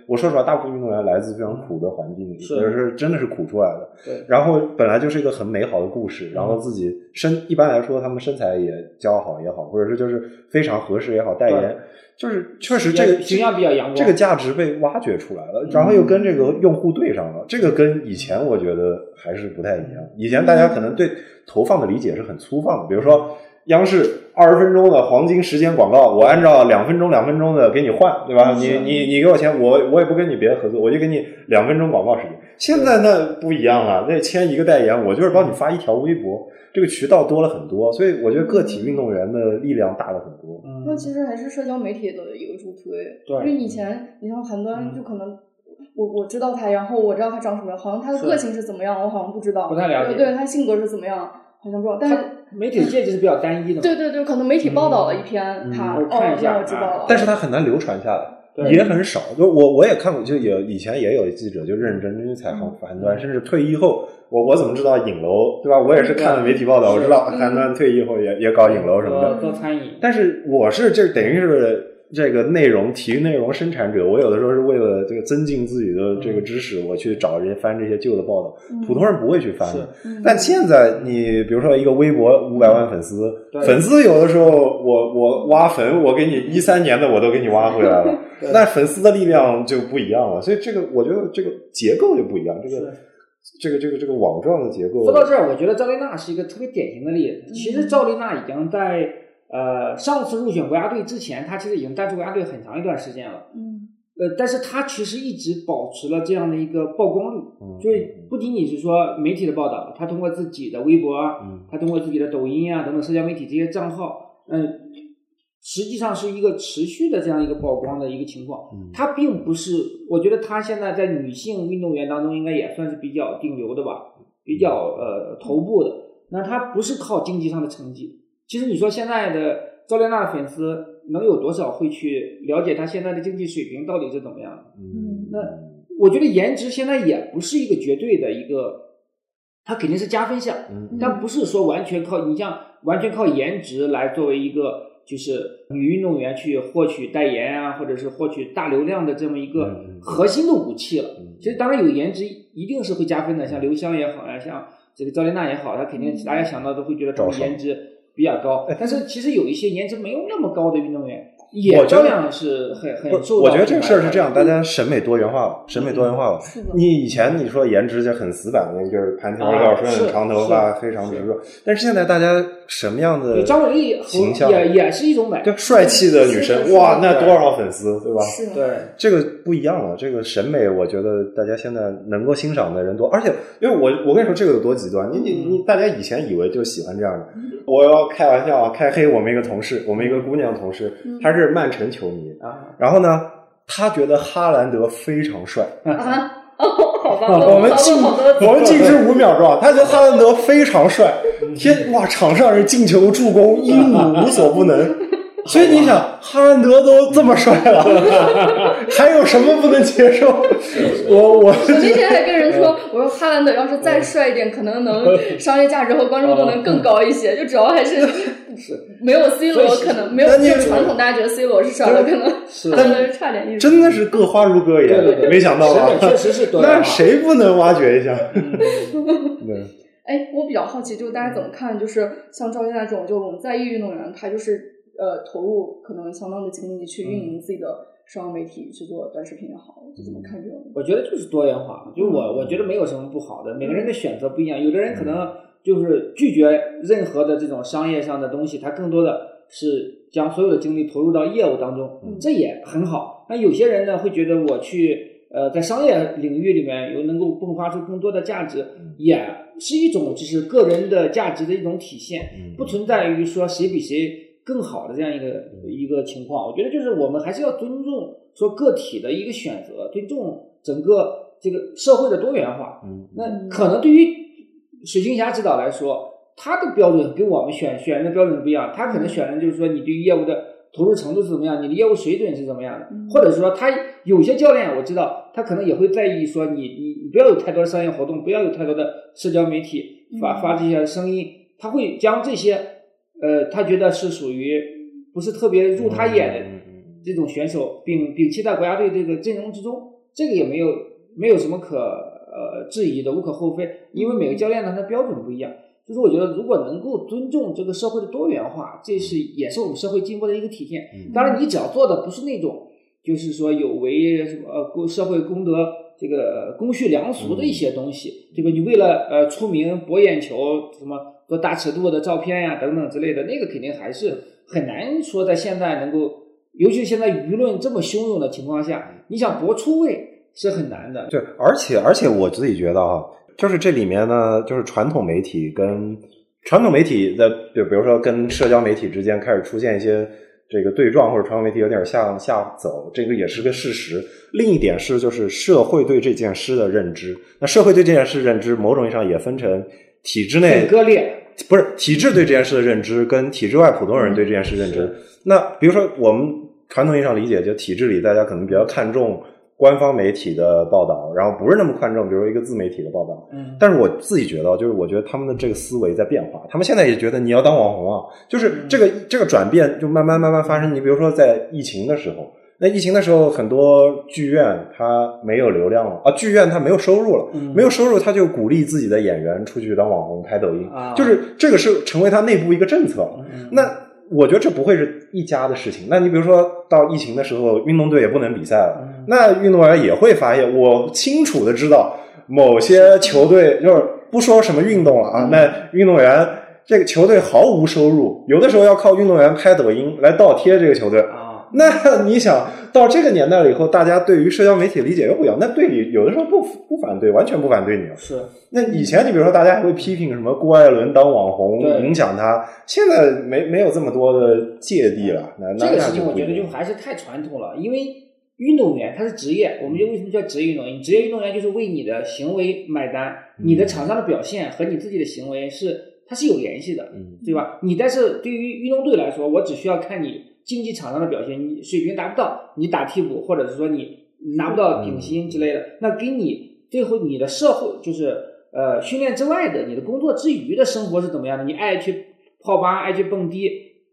我说实话，大部分运动员来自非常苦的环境，
是
是真的是苦出来的。
对，
然后本来就是一个很美好的故事，然后自己身一般来说，他们身材也姣好也好，或者是就是非常合适也好，代言就是确实这个
形象比较阳光，
这个价值被挖掘出来了，然后又跟这个用户对上了。这个跟以前我觉得还是不太一样。以前大家可能对投放的理解是很粗放的，比如说。央视二十分钟的黄金时间广告，我按照两分钟两分钟的给你换，对吧？你你你给我钱，我我也不跟你别的合作，我就给你两分钟广告时间。现在那不一样了，那签一个代言，我就是帮你发一条微博，这个渠道多了很多，所以我觉得个体运动员的力量大了很多。
那其实还是社交媒体的一个助推，
对，
因为以前你像韩端，就可能我我知道他，然后我知道他长什么样，好像他的个性是怎么样，我好像不知道，
不太了解，
对他性格是怎么样。好像不知道，但是
媒体界就是比较单一的。
对对对，可能媒体报道了一篇，他哦，我知道了。
但是他很难流传下来，也很少。就我我也看过，就有以前也有记者就认真真采访韩端，甚至退役后，我我怎么知道影楼对吧？我也是看了媒体报道，我知道韩端退役后也也搞影楼什么的，
做餐饮。
但是我是这等于是。这个内容，体育内容生产者，我有的时候是为了这个增进自己的这个知识，我去找这些翻这些旧的报道。普通人不会去翻的。但现在，你比如说一个微博五百万粉丝，粉丝有的时候，我我挖坟，我给你一三年的我都给你挖回来了。[LAUGHS] 那粉丝的力量就不一样了。所以这个，我觉得这个结构就不一样。这个这个这个这个网状的结构。
说到这儿，我觉得赵丽娜是一个特别典型的例子。其实赵丽娜已经在。呃，上次入选国家队之前，他其实已经淡出国家队很长一段时间了。
嗯。
呃，但是他其实一直保持了这样的一个曝光率，就是不仅仅是说媒体的报道，他通过自己的微博，他通过自己的抖音啊等等社交媒体这些账号，嗯，实际上是一个持续的这样一个曝光的一个情况。
嗯
他并不是，我觉得他现在在女性运动员当中应该也算是比较顶流的吧，比较呃头部的。那他不是靠经济上的成绩。其实你说现在的赵丽娜的粉丝能有多少会去了解她现在的经济水平到底是怎么样的？
嗯，
那我觉得颜值现在也不是一个绝对的一个，它肯定是加分项，
嗯。
但不是说完全靠你像完全靠颜值来作为一个就是女运动员去获取代言啊，或者是获取大流量的这么一个核心的武器了。
嗯。
其实当然有颜值一定是会加分的，像刘湘也好呀，像这个赵丽娜也好，她肯定大家想到都会觉得她们
赵少。
颜值比较高。但是其实有一些颜值没有那么高的运动员，
我
也照样是很很受
我觉得这个事儿是这样，大家审美多元化了，审美多元化了。你以前你说颜值就很死板的那个，就是盘条
啊
孝顺、长头发、
是
非常直弱。但是现在大家什么样的
张伟丽
形象？
也也是一种美，
就帅气的女
是
神，
的。
哇，那多少粉丝，对吧？
是，
对。
这个不一样了，这个审美，我觉得大家现在能够欣赏的人多，而且因为我我跟你说这个有多极端，你你你，大家以前以为就喜欢这样的，我要开玩笑啊，开黑我们一个同事，我们一个姑娘同事，她是曼城球迷，
啊，
然后呢，她觉得哈兰德非常帅，
啊，哦，[LAUGHS] 好吧，
我们静我们静止五秒钟，他觉得哈兰德非常帅，天哇，场上是进球助攻，一五无所不能。所以你想，哈兰德都这么帅了，[LAUGHS] 还有什么不能接受？我我
我那天还跟人说，我说哈兰德要是再帅一点，可能能 [LAUGHS] 商业价值和关注度能更高一些。就主要还是没有 C 罗，可能没有
那你
就传统大家觉得 C 罗是帅的，可能
是
哈兰德差点意思。
真的是各花入各眼，
对对对
没想到
确实是
那谁不能挖掘一下？[LAUGHS] 对，
哎，我比较好奇，就是大家怎么看？就是像赵丽娜这种，就我们在役运动员，他就是呃投入可能相当的精力去运营自己的社交媒体，去做短视频也好，就怎么看这种？
我觉得就是多元化，就我我觉得没有什么不好的，每个人的选择不一样，有的人可能就是拒绝任何的这种商业上的东西，他更多的是将所有的精力投入到业务当中，
嗯。
这也很好。那有些人呢会觉得我去呃在商业领域里面有能够迸发出更多的价值，也是一种就是个人的价值的一种体现，不存在于说谁比谁更好的这样一个一个情况。我觉得就是我们还是要尊重说个体的一个选择，尊重整个这个社会的多元化。
嗯。
那可能对于水行侠指导来说，他的标准跟我们选选的标准不一样，他可能选的就是说你对于业务的投入程度是怎么样，你的业务水准是怎么样的，
嗯。
或者说他有些教练我知道，他可能也会在意说你你你不要有太多的商业活动，不要有太多的社交媒体发
嗯。
发这些声音，他会将这些呃他觉得是属于不是特别入他眼的
嗯
这种选手，并摒弃在国家队这个阵容之中，这个也没有没有什么可呃质疑的，无可厚非。因为每个教练呢，他标准不一样。就是我觉得，如果能够尊重这个社会的多元化，这是也是我们社会进步的一个体现。
嗯
当然，你只要做的不是那种，就是说有违什么呃公社会公德这个公序良俗的一些东西，对吧？你为了呃出名博眼球，什么做大尺度的照片呀、等等之类的，那个肯定还是很难说在现在能够，尤其现在舆论这么汹涌的情况下，你想搏出位是很难的。
对，而且而且我自己觉得哈，就是这里面呢，就是传统媒体跟传统媒体的，就比如说跟社交媒体之间开始出现一些这个对撞，或者传统媒体有点向下走，这个也是个事实。另一点是，就是社会对这件事的认知。那社会对这件事认知，某种意义上也分成体制内
割裂，
不是体制对这件事的认知，跟体制外普通人对这件事认知。那比如说，我们传统意义上理解，就体制里大家可能比较看重官方媒体的报道，然后不是那么看重，比如说一个自媒体的报道。
嗯，
但是我自己觉得，就是我觉得他们的这个思维在变化，他们现在也觉得你要当网红啊，就是这个这个转变就慢慢慢慢发生。你比如说在疫情的时候。那疫情的时候，很多剧院它没有流量了啊，剧院它没有收入了，
嗯
没有收入，他就鼓励自己的演员出去当网红、拍抖音，
啊
就是这个是成为他内部一个政策。
嗯
那我觉得这不会是一家的事情。那你比如说到疫情的时候，运动队也不能比赛了，
嗯
那运动员也会发现，我清楚的知道某些球队就是不说什么运动了啊，
嗯
那运动员这个球队毫无收入，有的时候要靠运动员拍抖音来倒贴这个球队。
啊，
那 [LAUGHS] 你想到这个年代了以后，大家对于社交媒体理解又不一样，那对你有的时候不不反对，完全不反对你了。
是，
那以前你比如说大家还会批评什么郭艾伦当网红影响他，现在没没有这么多的芥蒂了。那那
这个事情我觉得就还是太传统了，因为运动员他是职业，我们就为什么叫职业运动员？职业运动员就是为你的行为买单，你的场上的表现和你自己的行为是它是有联系的，
嗯
对吧？你但是对于运动队来说，我只需要看你竞技场上的表现，你水平达不到，你打替补，或者是说你拿不到顶薪之类的，那跟你最后你的社会就是呃训练之外的，你的工作之余的生活是怎么样的？你爱去泡吧，爱去蹦迪，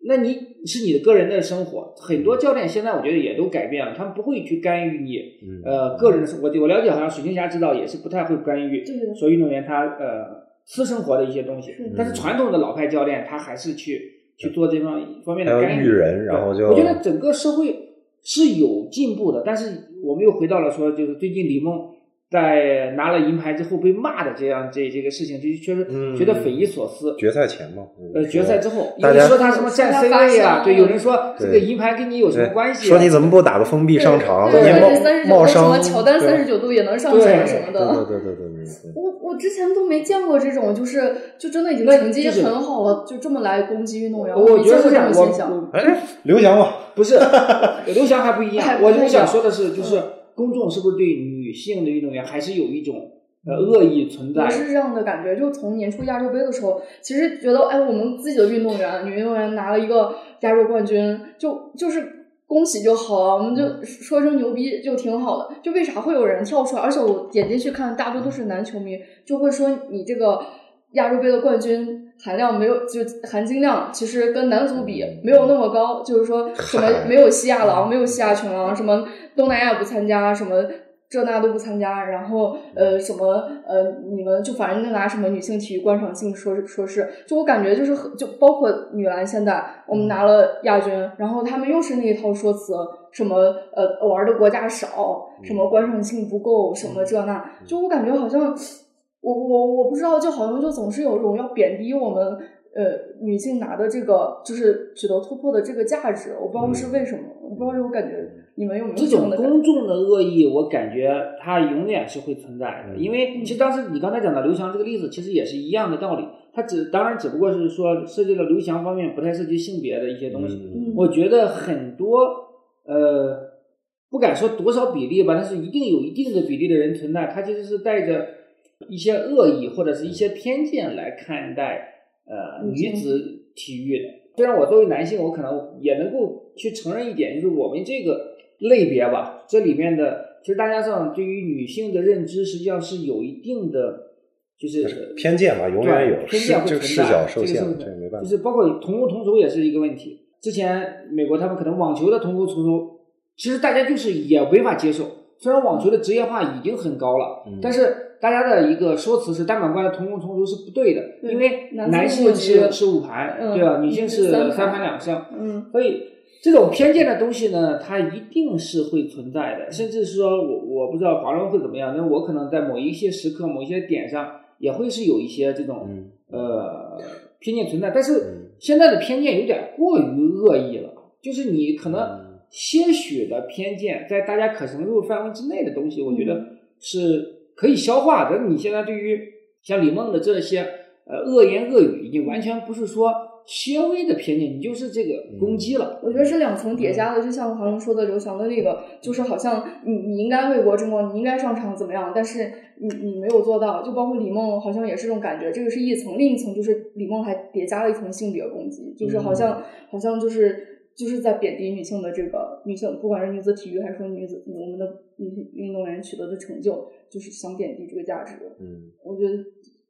那你是你的个人的生活。很多教练现在我觉得也都改变了，他们不会去干预你
嗯
呃个人的生活。我我了解，好像水晶侠指导也是不太会干预
对的
说运动员他呃私生活的一些东西，但是传统的老派教练他还是去去做这方方面的干预。
人，然后就
我觉得整个社会是有进步的，但是我们又回到了说，就是最近李梦在拿了银牌之后被骂的这样这这个事情，就确实
嗯
觉得匪夷所思。
决赛前嘛，
呃，决赛之后，有人说他什么占 C 位啊，对，有人说这个银牌跟你有什么关系啊？
说你怎么不打个封闭上场？
对，
你
而且
冒
三十九度什
冒伤
么乔丹
对
三十九度也能上场什么的。
对对对对对对。
我我之前都没见过这种，就是就真的已经
那
成绩
就是
很好了，就这么来攻击运动员，
我
没见过这
觉得是这样，我
种现象。
哎，刘翔嘛，
不是 [LAUGHS] 刘翔还不一样。我我想说的是，就是公众是不是对女性的运动员还是有一种呃恶意存在
我？是这样的感觉，就从年初亚洲杯的时候，其实觉得哎，我们自己的运动员，女运动员拿了一个亚洲冠军，就就是恭喜就好了，我们就说声牛逼就挺好的。就为啥会有人跳出来？而且我点进去看，大多都是男球迷，就会说你这个亚洲杯的冠军。含量没有，就含金量其实跟男足比没有那么高，就是说什么没有西亚狼，没有西亚拳王，什么东南亚不参加，什么这那都不参加，然后呃什么呃你们就反正就拿什么女性体育观赏性说说是，就我感觉就是就包括女篮现在我们拿了亚军，然后他们又是那一套说辞，什么呃玩的国家少，什么观赏性不够，什么这那，就我感觉好像我我我不知道，就好像就总是有一种要贬低我们。呃，女性拿的这个就是取得突破的这个价值，我不知道是为什么，我不知道这种感觉，你们有没有
这种？公众的恶意，我感觉它永远是会存在的，
嗯
因为其实当时你刚才讲的刘翔这个例子，其实也是一样的道理。它只当然只不过是说涉及了刘翔方面不太涉及性别的一些东西。
嗯
我觉得很多呃，不敢说多少比例吧，但是一定有一定的比例的人存在，他其实是带着一些恶意或者是一些偏见来看待呃
女
子体育的。虽然我作为男性，我可能也能够去承认一点，就是我们这个类别吧，这里面的其实大家上对于女性的认知实际上是有一定的，就是
偏见吧，永远有
偏见会存在，
角受限，
这个是
这个没办法。
就是包括同工同酬也是一个问题。之前美国他们可能网球的同工同酬，其实大家就是也没法接受。虽然网球的职业化已经很高了，
嗯
但是大家的一个说辞是单板冠的同工同酬是不对的，
对
因为
男
男
性是
性是是五盘，
嗯
对吧？女性是
三盘
三盘两胜，
嗯
所以这种偏见的东西呢，它一定是会存在的，甚至是说我我不知道华人会怎么样，那我可能在某一些时刻、某一些点上，也会是有一些这种、
嗯。
呃偏见存在。但是
嗯。
现在的偏见有点过于恶意了，就是你可能
嗯。
些许的偏见，在大家可承受范围之内的东西，我觉
嗯。
得是可以消化的。你现在对于像李梦的这些呃恶言恶语，已经完全不是说稍微的偏见，你就是这个攻击了。
我觉得是两层叠加的，就像黄龙说的刘翔的那个，就是好像你你应该为国争光，你应该上场怎么样，但是你你没有做到，就包括李梦好像也是这种感觉，这个是一层，另一层就是李梦还叠加了一层性别攻击，就是好像、好像就是。就是在贬低女性的这个女性，不管是女子体育还是说女子我们的女性运动员取得的成就，就是想贬低这个价值。
嗯
我觉得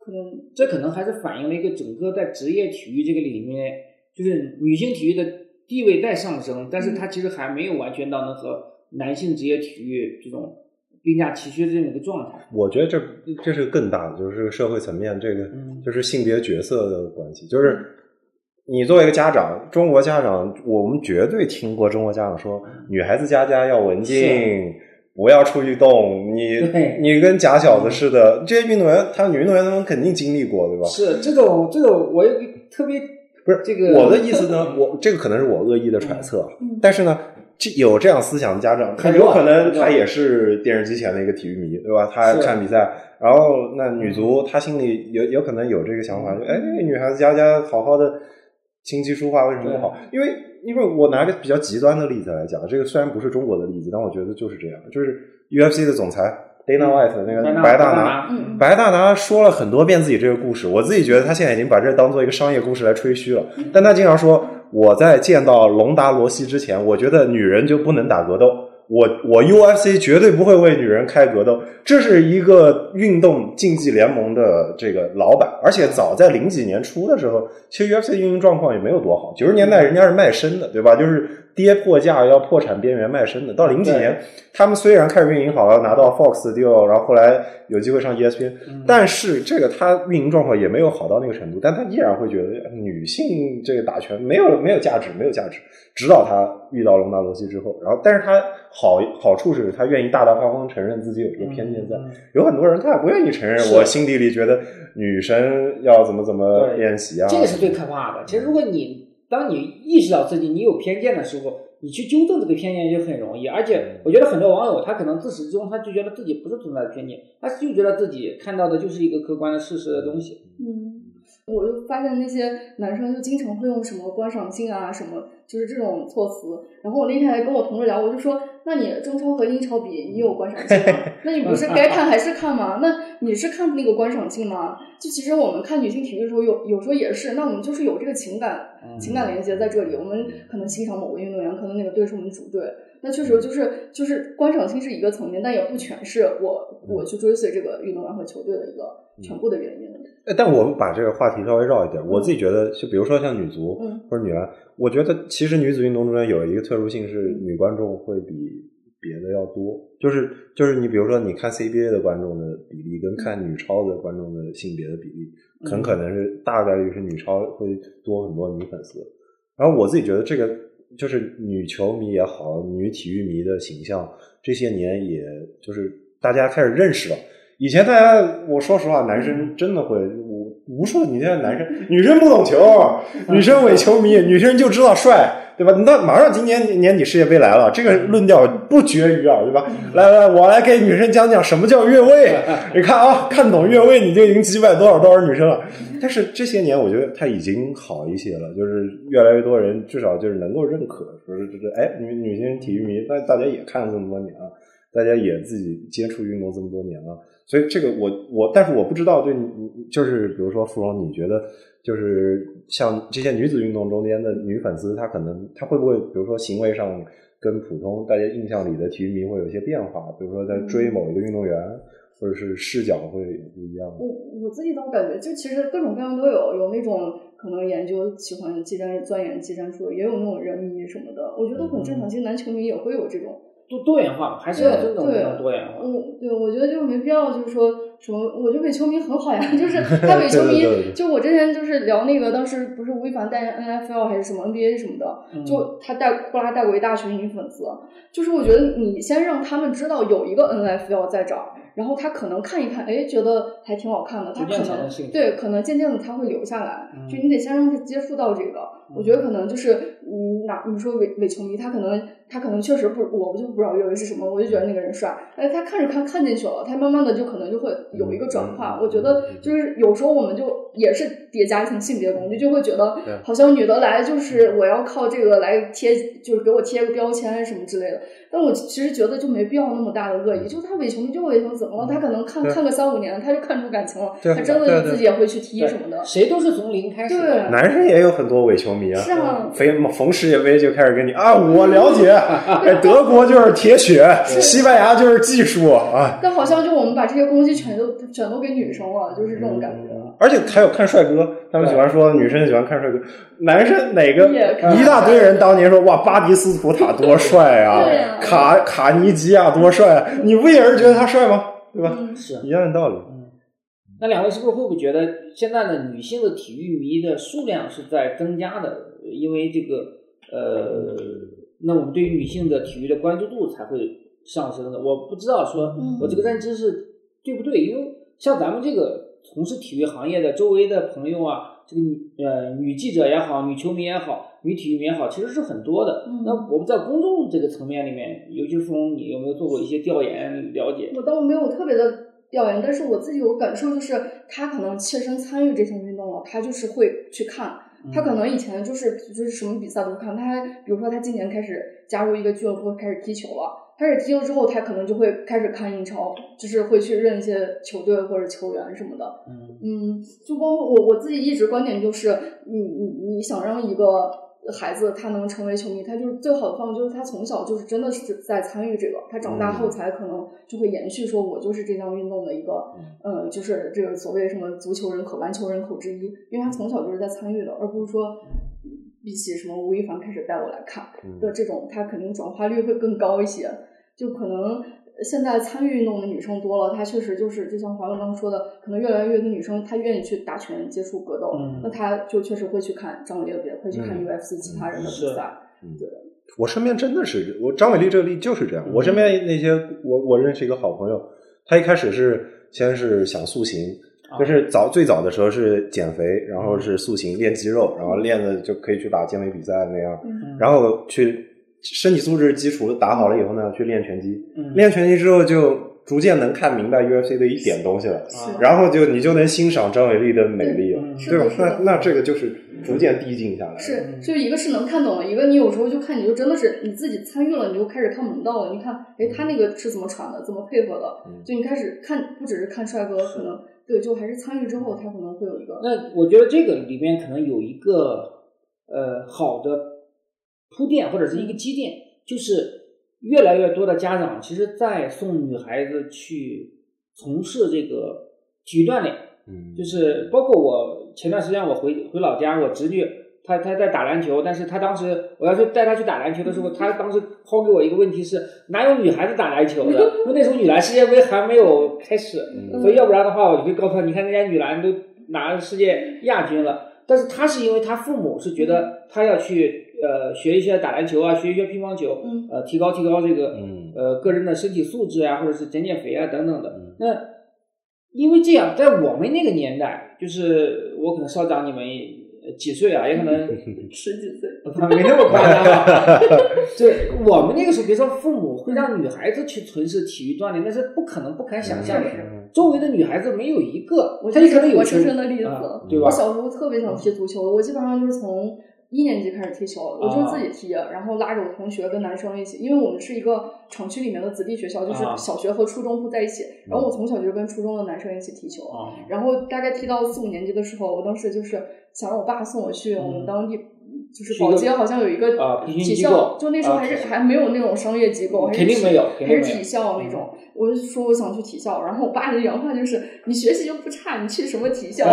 可能
这可能还是反映了一个整个在职业体育这个里面，就是女性体育的地位在上升，但是它其实还没有完全到能和男性职业体育这种并驾齐驱的这么一个状态。
我觉得这这是更大的，就是社会层面这个
嗯
就是性别角色的关系。就是你作为一个家长，中国家长，我们绝对听过中国家长说，女孩子家家要文静
是，
不要出去动。你你跟假小子似的，这些运动员，他女运动员他们肯定经历过，对吧？
是这种这个，我也特别
不是
这个
我的意思呢，我这个可能是我恶意的揣测，
嗯
但是呢，这有这样思想的家长，有可能他也是电视机前的一个体育迷，对吧？他看比赛，然后那女足他心里有有可能有这个想法，就哎，女孩子家家好好的琴棋书画为什么不好？因为因为我拿个比较极端的例子来讲，这个虽然不是中国的例子，但我觉得就是这样，就是 UFC 的总裁 Dana White 那个
白
白大拿。
拿，
嗯
白大拿说了很多遍自己这个故事，我自己觉得他现在已经把这当做一个商业故事来吹嘘了。但他经常说，我在见到隆达罗西之前，我觉得女人就不能打格斗。我我 UFC 绝对不会为女人开格斗，这是一个运动竞技联盟的这个老板，而且早在零几年初的时候，其实 UFC 运营状况也没有多好。九十年代人家是卖身的，对吧？就是跌破价要破产边缘卖身的。到零几年，他们虽然开始运营好了，拿到 Fox 的 deal，然后后来有机会上 ESPN，、但是这个他运营状况也没有好到那个程度，但他依然会觉得呃女性这个打拳没有没有价值，没有价值。直到他遇到隆达罗西之后，然后但是他好好处是他愿意大大方方承认自己有这个偏见在。
嗯
有很多人他也不愿意承认，我心底里觉得女生要怎么怎么练习啊，
这个是最可怕的。其实，如果你当你意识到自己你有偏见的时候，你去纠正这个偏见就很容易。而且，我觉得很多网友他可能自始至终他就觉得自己不是存在的偏见，他就觉得自己看到的就是一个客观的事实的东西。
嗯，我就发现那些男生就经常会用什么观赏性啊，什么就是这种措辞。然后我那天还跟我同事聊，我就说，那你中超和英超比，你有观赏性吗？[LAUGHS] 那你不是该看还是看吗？那你是看那个观赏性吗？就其实我们看女性体育的时候，有有时候也是，那我们就是有这个情感情感连接在这里。我们可能欣赏某个运动员，可能那个队是我们主队，那确实就是就是观赏性是一个层面，但也不全是我我去追随这个运动员和球队的一个全部的原因。
呃但我们把这个话题稍微绕一点，我自己觉得，就比如说像女足
嗯。
或者女篮，我觉得其实女子运动中间有一个特殊性是女观众会比别的要多，就是就是你比如说你看 CBA 的观众的比例跟看女超的观众的性别的比例，很可能是大概率是女超会多很多女粉丝。然后我自己觉得这个就是女球迷也好，女体育迷的形象这些年也就是大家开始认识了。以前大家，我说实话，男生真的会无无数，你现在男生，女生不懂球，女生伪球迷，女生就知道帅，对吧？那马上今年年底世界杯来了，这个论调不绝于耳，对吧？来来，我来给女生讲讲什么叫越位。你看啊，看懂越位，你就已经击败多少多少女生了。但是这些年，我觉得他已经好一些了，就是越来越多人至少就是能够认可，说是这这，哎，女女性体育迷，那大家也看了这么多年了。大家也自己接触运动这么多年了，所以这个我我，但是我不知道对你，就是比如说芙蓉，你觉得就是像这些女子运动中间的女粉丝，她可能她会不会，比如说行为上跟普通大家印象里的体育迷会有一些变化，比如说在追某一个运动员，或者是视角会不一样。
我我自己倒感觉，就其实各种各样都有，有那种可能研究喜欢技战钻研技战术，也有那种人迷什么的，我觉得都很正常。其实男球迷也会有这种。
多多元化，还是要尊重这种多元化。
我，对，我觉得就没必要，就是说什么，我觉得伪球迷很好呀，[LAUGHS] 就是 [LAUGHS] 他伪球迷，就我之前就是聊那个，当时不是吴亦凡带 NFL 还是什么 NBA 什么的，
嗯。
就他带后来带过一大群女粉丝，就是我觉得你先让他们知道有一个 NFL 在这儿，然后他可能看一看，哎，觉得还挺好看的，他可能对，可能渐渐的他会留下来，
嗯、
就你得先让他接触到这个，我觉得可能就是你哪你说伪伪球迷，他可能他可能确实不，我就不知道越位是什么，我就觉得那个人帅，哎，他看着看看进去了，他慢慢的就可能就会有一个转化。我觉得就是有时候我们就也是叠加一层性别工具，就会觉得好像女的来就是我要靠这个来贴，就是给我贴个标签什么之类的。但我其实觉得就没必要那么大的恶意，就是他伪球迷就伪球迷怎么了？他可能看看个三五年，他就看出感情了，他真的就自己也会去踢什么的。
谁都是从零开始。
对，
男生也有很多伪球迷啊。
是啊，
逢逢世界杯就开始跟你啊，我了解，哎，德国就是铁血，西班牙就是技术啊。
但好像就我们把这些攻击全都全都给女生了，就是这种感觉。
而且还有看帅哥，他们喜欢说女生喜欢看帅哥，男生哪个一大堆人当年说哇巴迪斯图塔多帅啊，
对啊
卡卡尼吉亚多帅啊，你不也是觉得他帅吗？对吧？
嗯
是
一样的道理。
嗯，那两位是不是会不会觉得现在的女性的体育迷的数量是在增加的？因为这个呃，那我们对于女性的体育的关注度才会上升的。我不知道说
嗯
我这个认知是对不对，因为像咱们这个从事体育行业的周围的朋友啊，这个女呃女记者也好，女球迷也好，女体育迷也好，其实是很多的。
嗯
那我们在公众这个层面里面，尤其是从你有没有做过一些调研了解？
我倒没有特别的调研，但是我自己有感受，就是他可能切身参与这项运动了，他就是会去看。他可能以前就是就是什么比赛都看，他还比如说他今年开始加入一个俱乐部开始踢球了，开始踢了之后，他可能就会开始看英超，就是会去认一些球队或者球员什么的。
嗯
嗯，就包括我我自己一直观点就是，你你你想让一个孩子他能成为球迷，他就是最好的方法就是他从小就是真的是在参与这个，他长大后才可能就会延续说，我就是这项运动的一个，呃，就是这个所谓什么足球人口、篮球人口之一，因为他从小就是在参与的，而不是说比起什么吴亦凡开始带我来看的这种，他肯定转化率会更高一些，就可能。现在参与运动的女生多了，她确实就是就像华伦刚刚说的，可能越来越多女生她愿意去打拳、接触格斗，
嗯。
那她就确实会去看张伟丽的比赛，会去看
嗯。
UFC 其他人的比赛。对。
我身边真的是我张伟丽这个例就是这样。我身边那些我我认识一个好朋友，他一开始是先是想塑形，
啊。
就是早最早的时候是减肥，然后是塑形练肌肉，然后练的就可以去打健美比赛那样，
嗯。
然后去身体素质基础打好了以后呢，去练拳击，
嗯
练拳击之后就逐渐能看明白 UFC 的一点东西了。然后就你就能欣赏张伟丽的美丽了，
嗯
对那那这个就是逐渐递进下来。
是，就一个是能看懂了，一个你有时候就看你就真的是你自己参与了，你就开始看门道了。你看，哎，他那个是怎么传的，怎么配合的？
嗯
就你开始看，不只是看帅哥，可能对，就还是参与之后，他可能会有一个
那我觉得这个里面可能有一个呃好的铺垫或者是一个积淀，就是越来越多的家长其实在送女孩子去从事这个体育锻炼，
嗯，
就是包括我前段时间我回回老家，我侄女她她在打篮球，但是她当时我要去带她去打篮球的时候，[LAUGHS] 她当时抛给我一个问题是哪有女孩子打篮球的？[LAUGHS] 因为那时候女篮世界杯还没有开始，
嗯
所以要不然的话，我就会告诉她，你看人家女篮都拿了世界亚军了。但是他是因为他父母是觉得他要去呃学一些打篮球啊，学一些乒乓球，
嗯
呃提高提高这个
嗯
呃个人的身体素质啊，或者是减减肥啊等等的
嗯。
那因为这样，在我们那个年代，就是我可能稍长你们呃几岁啊，也可能 [LAUGHS]
十几岁。
没那么夸张啊。[LAUGHS] 对我们那个时候，别说父母会让女孩子去从事体育锻炼，那是不可能、不敢想象的。
嗯
周围的女孩子没有一个，
我
她也可能有
活生
球
生的例子，
啊对吧
我？小时候特别想踢足球，我基本上就是从一年级开始踢球，我就自己踢，然后拉着我同学跟男生一起，因为我们是一个厂区里面的子弟学校，就是
啊
小学和初中不在一起，然后我从小就跟初中的男生一起踢球，
啊，
然后大概踢到四五年级的时候，我当时就是想让我爸送我去我们当地。就是保洁好像有一个
啊培训
体
机构
校，就那时候
啊
还是还没有那种商业机构，还是体
肯定没有
还是体校那种。我就说我想去体校，然后我爸的原话就是：“你学习又不差，你去什么体校？”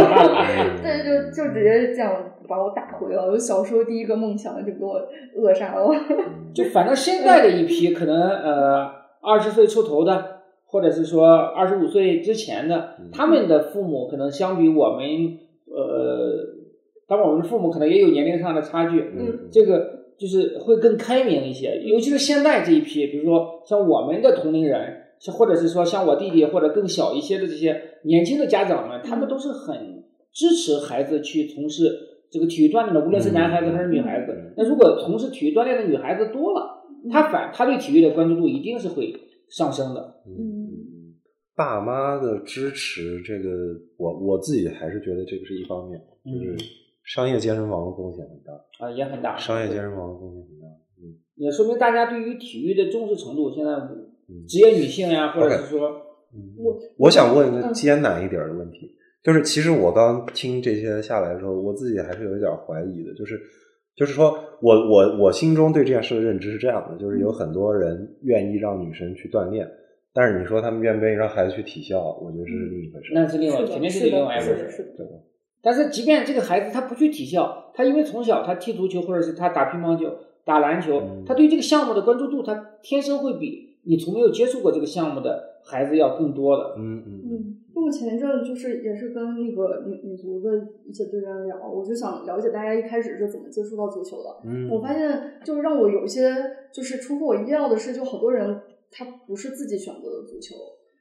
[LAUGHS] 对，就就直接这样把我打回了。我小时候第一个梦想就给我扼杀了。[LAUGHS]
就反正现在的一批可能呃二十岁出头的，或者是说二十五岁之前的，他们的父母可能相比我们呃，当然我们的父母可能也有年龄上的差距，
嗯
这个就是会更开明一些，尤其是现在这一批，比如说像我们的同龄人，像或者是说像我弟弟或者更小一些的这些年轻的家长们，他们都是很支持孩子去从事这个体育锻炼的，无论是男孩子还是女孩子
嗯。
那如果从事体育锻炼的女孩子多了，他反他对体育的关注度一定是会上升的。
嗯
爸妈的支持，这个我我自己还是觉得这个是一方面，就是商业健身房的贡献很大，
啊，也很大。
商业健身房的贡献很大。嗯
也说明大家对于体育的重视程度，现在
嗯
职业女性呀，或者是说，
嗯
我
我想问一个
嗯
艰难一点的问题，就是其实我刚听这些下来的时候，我自己还是有一点怀疑的，就是就是说我我我心中对这件事的认知是这样的，就是有很多人愿意让女生去锻炼，但是你说他们愿不愿意让孩子去体校，我觉得这是另一回事。
那是另外，肯定
是
另外一回事。
对吧？
但是，即便这个孩子他不去体校，他因为从小他踢足球，或者是他打乒乓球、打篮球，
嗯
他对这个项目的关注度，他天生会比你从没有接触过这个项目的孩子要更多的。
嗯嗯
嗯，我前一阵就是也是跟那个女女足的一些队员聊，我就想了解大家一开始是怎么接触到足球的。
嗯，
我发现，就是让我有一些就是出乎我意料的是，就好多人他不是自己选择的足球，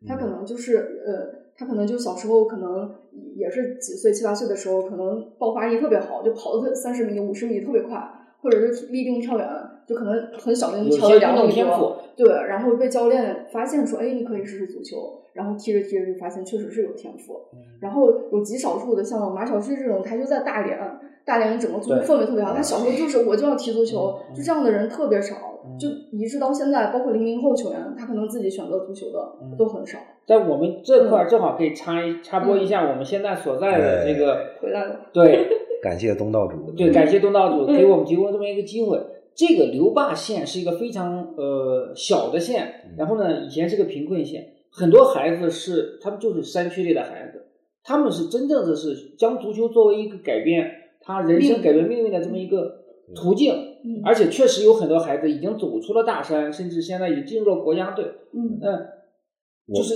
他可能就是呃他可能就小时候可能也是几岁七八岁的时候，可能爆发力特别好，就跑的三十米、五十米特别快，或者是立定跳远，就可能很小就跳了两米多。对，然后被教练发现说：“哎，你可以试试足球。”然后踢着踢着就发现确实是有天赋。然后有极少数的像马晓旭这种，他就在大连，大连整个足球氛围特别好。他小时候就是我就要踢足球，就这样的人特别少。就一直到现在，包括零零后球员，他可能自己选择足球的都很少。
在我们这块儿正好可以插一插播一下我们现在所在的这个
回来了。
对，
感谢东道主。
对，感谢东道主给我们提供这么一个机会。这个刘坝县是一个非常呃小的县，然后呢，以前是个贫困县，很多孩子是他们就是山区里的孩子，他们是真正的是将足球作为一个改变他人生、改变命运的这么一个途径。而且确实有很多孩子已经走出了大山，甚至现在已经进入了国家队。嗯嗯，就是，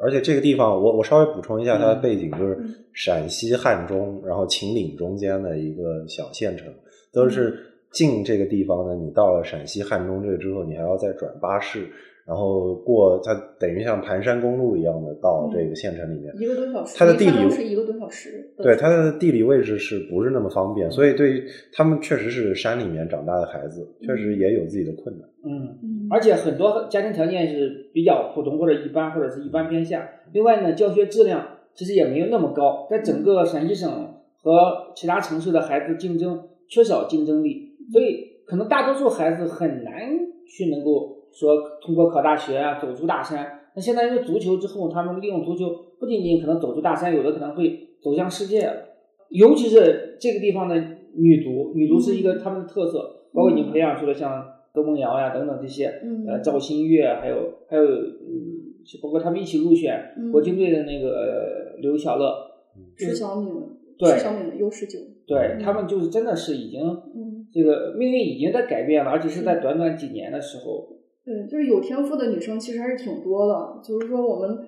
而且这个地方，我我稍微补充一下它的背景，就是陕西汉中，然后秦岭中间的一个小县城，都是进这个地方呢。你到了陕西汉中这个之后，你还要再转巴士。然后过它等于像盘山公路一样的到这个县城里面，
一个多小时。
它的地理
是一个多小时。
对它的地理位置是不是那么方便？所以对于他们确实是山里面长大的孩子，确实也有自己的困难。
嗯，而且很多家庭条件是比较普通或者一般或者是一般偏下。另外呢，教学质量其实也没有那么高，在整个陕西省和其他城市的孩子竞争缺少竞争力，所以可能大多数孩子很难去能够。说通过考大学啊，走出大山。那现在因为足球之后，他们利用足球不仅仅可能走出大山，有的可能会走向世界。尤其是这个地方的女足，女足是一个他们的特色，包括已经培养出了像周梦瑶呀等等这些，呃，赵新月，还有还有，嗯，包括他们一起入选国青队的那个刘晓乐，
石小敏，
对，
小敏的 U 十九，
对他们就是真的是已经，这个命运已经在改变了，而且是在短短几年的时候。
对，就是有天赋的女生其实还是挺多的。就是说，我们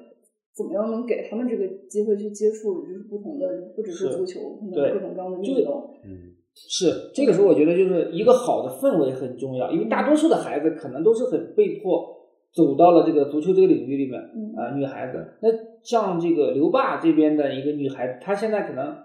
怎么样能给他们这个机会去接触，就是不同的，不只是足球，可能各种各样的运动。
嗯，是这个时候，我觉得就是一个好的氛围很重要，因为大多数的孩子可能都是很被迫走到了这个足球这个领域里面。啊，女孩子，那像这个刘爸这边的一个女孩子，她现在可能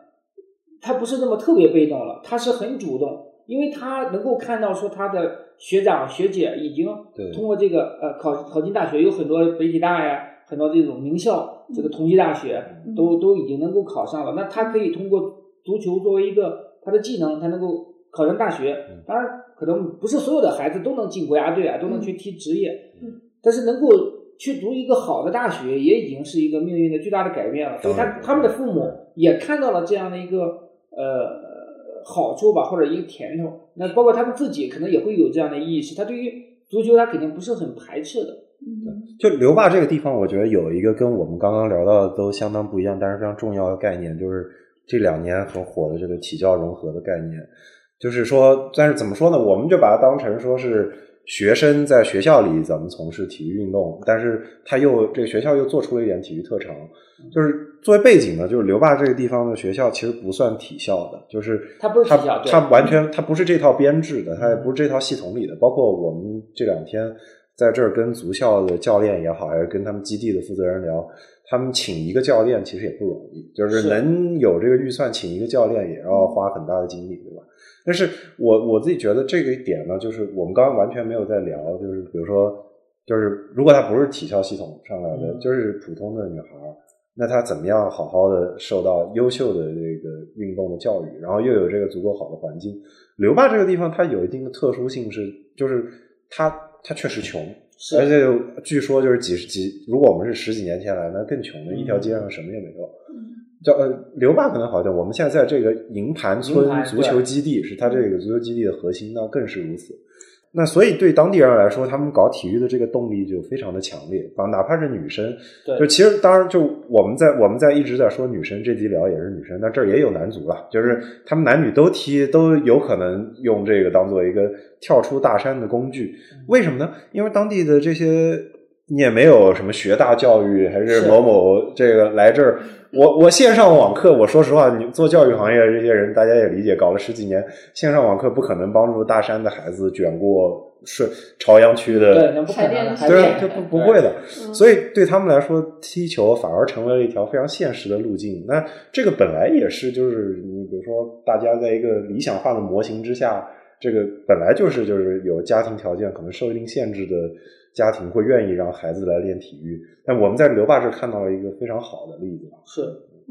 她不是那么特别被动了，她是很主动。因为他能够看到说他的学长学姐已经通过这个呃考考进大学，有很多北体大呀，很多这种名校，这个同济大学都都已经能够考上了。那他可以通过足球作为一个他的技能，他能够考上大学。当然，可能不是所有的孩子都能进国家队啊，都能去踢职业。但是能够去读一个好的大学，也已经是一个命运的巨大的改变了。所以，他他们的父母也看到了这样的一个呃。好处吧，或者一个甜头。那包括他们自己可能也会有这样的意识。他对于足球，他肯定不是很排斥的。
嗯，就留坝这个地方，我觉得有一个跟我们刚刚聊到的都相当不一样，但是非常重要的概念，就是这两年很火的这个体教融合的概念。就是说，但是怎么说呢？我们就把它当成说是学生在学校里怎么从事体育运动，但是他又这个学校又做出了一点体育特长，就是。作为背景呢，就是刘坝这个地方的学校其实不算体校的，就是
它不是体校，
它完全它不是这套编制的，它也不是这套系统里的。包括我们这两天在这儿跟足校的教练也好，还是跟他们基地的负责人聊，他们请一个教练其实也不容易，就是能有这个预算请一个教练，也要花很大的精力，对吧？但是我我自己觉得这个点呢，就是我们刚刚完全没有在聊，就是比如说，就是如果她不是体校系统上来的，就是普通的女孩。那她怎么样好好的受到优秀的这个运动的教育，然后又有这个足够好的环境？刘坝这个地方它有一定的特殊性，是就是它它确实穷，而且据说就是几十几，如果我们是十几年前来，那更穷的一条街上什么也没有。叫呃刘坝可能好点，我们现在在这个营盘村足球基地，是它这个足球基地的核心，那更是如此。那所以对当地人来说，他们搞体育的这个动力就非常的强烈啊，哪怕是女生，就其实当然就我们在我们在一直在说女生，这集聊也是女生，那这儿也有男足了，就是他们男女都踢，都有可能用这个当做一个跳出大山的工具。为什么呢？因为当地的这些你也没有什么学大教育，还是某某这个来这儿。我我线上网课，我说实话，你做教育行业这些人，大家也理解，搞了十几年线上网课，不可能帮助大山的孩子卷过是朝阳区的，
对，那不可能，
对，就不不会的。所以对他们来说，踢球反而成为了一条非常现实的路径。那这个本来也是，就是你比如说，大家在一个理想化的模型之下，这个本来就是就是有家庭条件可能受一定限制的家庭会愿意让孩子来练体育。但我们在刘爸这看到了一个非常好的例子，
是，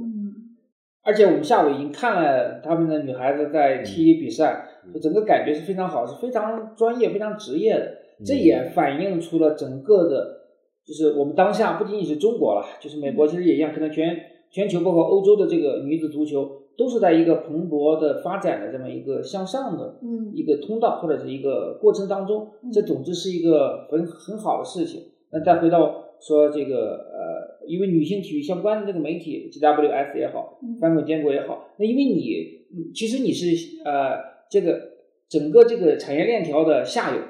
嗯，
而且我们下午已经看了他们的女孩子在踢比赛，就整个感觉是非常好，是非常专业、非常职业的。这也反映出了整个的，就是我们当下不仅仅是中国了，就是美国其实也一样，可能全全球包括欧洲的这个女子足球都是在一个蓬勃的发展的这么一个向上的
嗯
一个通道或者是一个过程当中，这总之是一个很很好的事情。那再回到说这个呃，因为女性体育相关的这个媒体 GWS 也好，翻滚坚果也好，那因为你嗯其实你是呃这个整个这个产业链条的下游。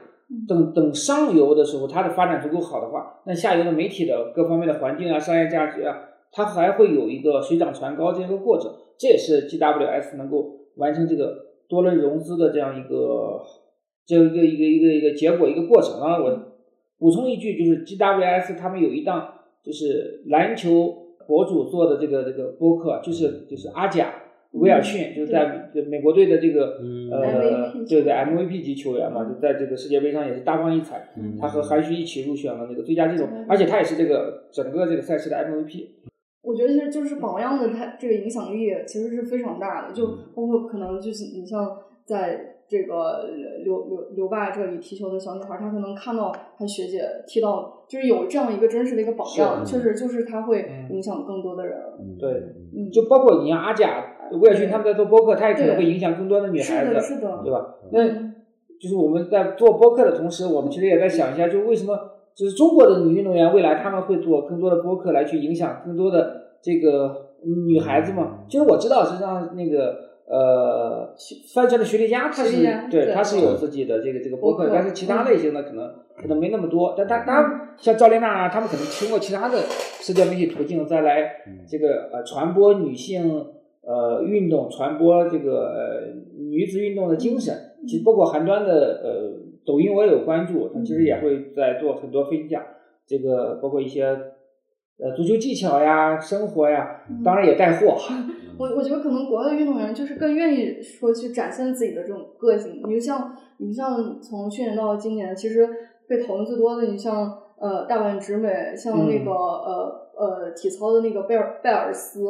等等上游的时候，它的发展足够好的话，那下游的媒体的各方面的环境啊、商业价值啊，它还会有一个水涨船高这样一个过程。这也是 GWS 能够完成这个多轮融资的这样一个这样一个一个一个一个结果一个过程。然后我补充一句，就是 GWS 他们有一档就是篮球博主做的这个这个播客，就是就是阿贾。威尔逊就是在美国队的这个呃
，MVP
对对 MVP 级球员嘛，就在这个世界杯上也是大放异彩。
嗯
他和韩旭一起入选了那个最佳阵容，而且他也是这个整个这个赛事的 MVP。
我觉得其实就是榜样的他这个影响力其实是非常大的，就包括可能就是你像在这个刘刘刘爸这里踢球的小女孩，她可能看到她学姐踢到，就是有这样一个真实的一个榜样，确实就是她会
嗯
影响更多的人。
对
嗯，
就包括你像阿贾、魏尔逊他们在做播客，他也可能会影响更多的女孩子
是的，，是的，
对吧？那就是我们在做播客的同时，我们其实也在想一下，就为什么就是中国的女运动员未来他们会做更多的播客来去影响更多的这个女孩子嘛？其实我知道，实际上那个呃，翻车的徐丽佳，她是
对
对她是有自己的这个这个播客，但是其他类型的可能可能没那么多。但她她像赵丽娜啊，他们可能通过其他的社交媒体途径再来这个呃传播女性呃运动，传播这个呃女子运动的精神。其实包括韩端的呃抖音我也有关注，他其实也会在做很多分享，这个包括一些呃足球技巧呀、生活呀，当然也带货。[LAUGHS]
我我觉得可能国外的运动员就是更愿意说去展现自己的这种个性。你就像你像从去年到今年，其实被讨论最多的，你像呃大阪直美，像那个、呃呃体操的那个贝尔贝尔斯。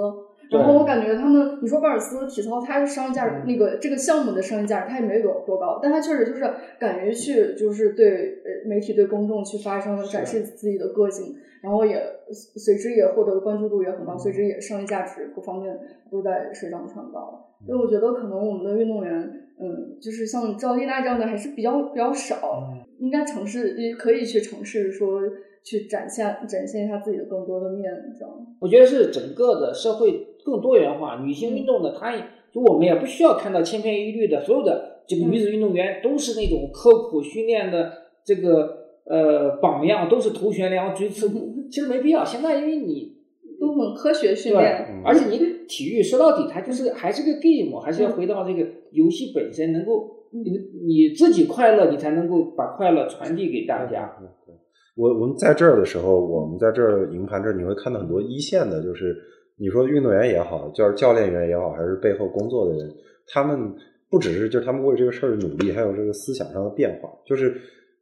然后我感觉他们，你说贝尔斯体操，它的商业价值，那个这个项目的商业价值，它也没有多高，但它确实就是敢于去，就是对呃媒体、对公众去发声，展示自己的个性，然后也随之也获得的关注度也很高，随之也商业价值各方面都在水涨船高。所以我觉得可能我们的运动员，嗯，就是像赵丽娜这样的还是比较比较少，应该尝试可以去尝试说去展现展现一下自己的更多的面，这样。
我觉得是整个的社会更多元化，女性运动的，它也就我们也不需要看到千篇一律的，所有的这个女子运动员都是那种刻苦训练的这个呃榜样，都是头悬梁锥刺。股，其实没必要。现在因为你
都很科学训
对。
练，，
而且你体育说到底，它就是还是个 game，还是要回到这个游戏本身，能够你你自己快乐，你才能够把快乐传递给大家。
我我们在这儿的时候，我们在这儿营盘这儿，你会看到很多一线的，就是你说运动员也好，就是教练员也好，还是背后工作的人，他们不只是就是他们为这个事儿努力，还有这个思想上的变化。就是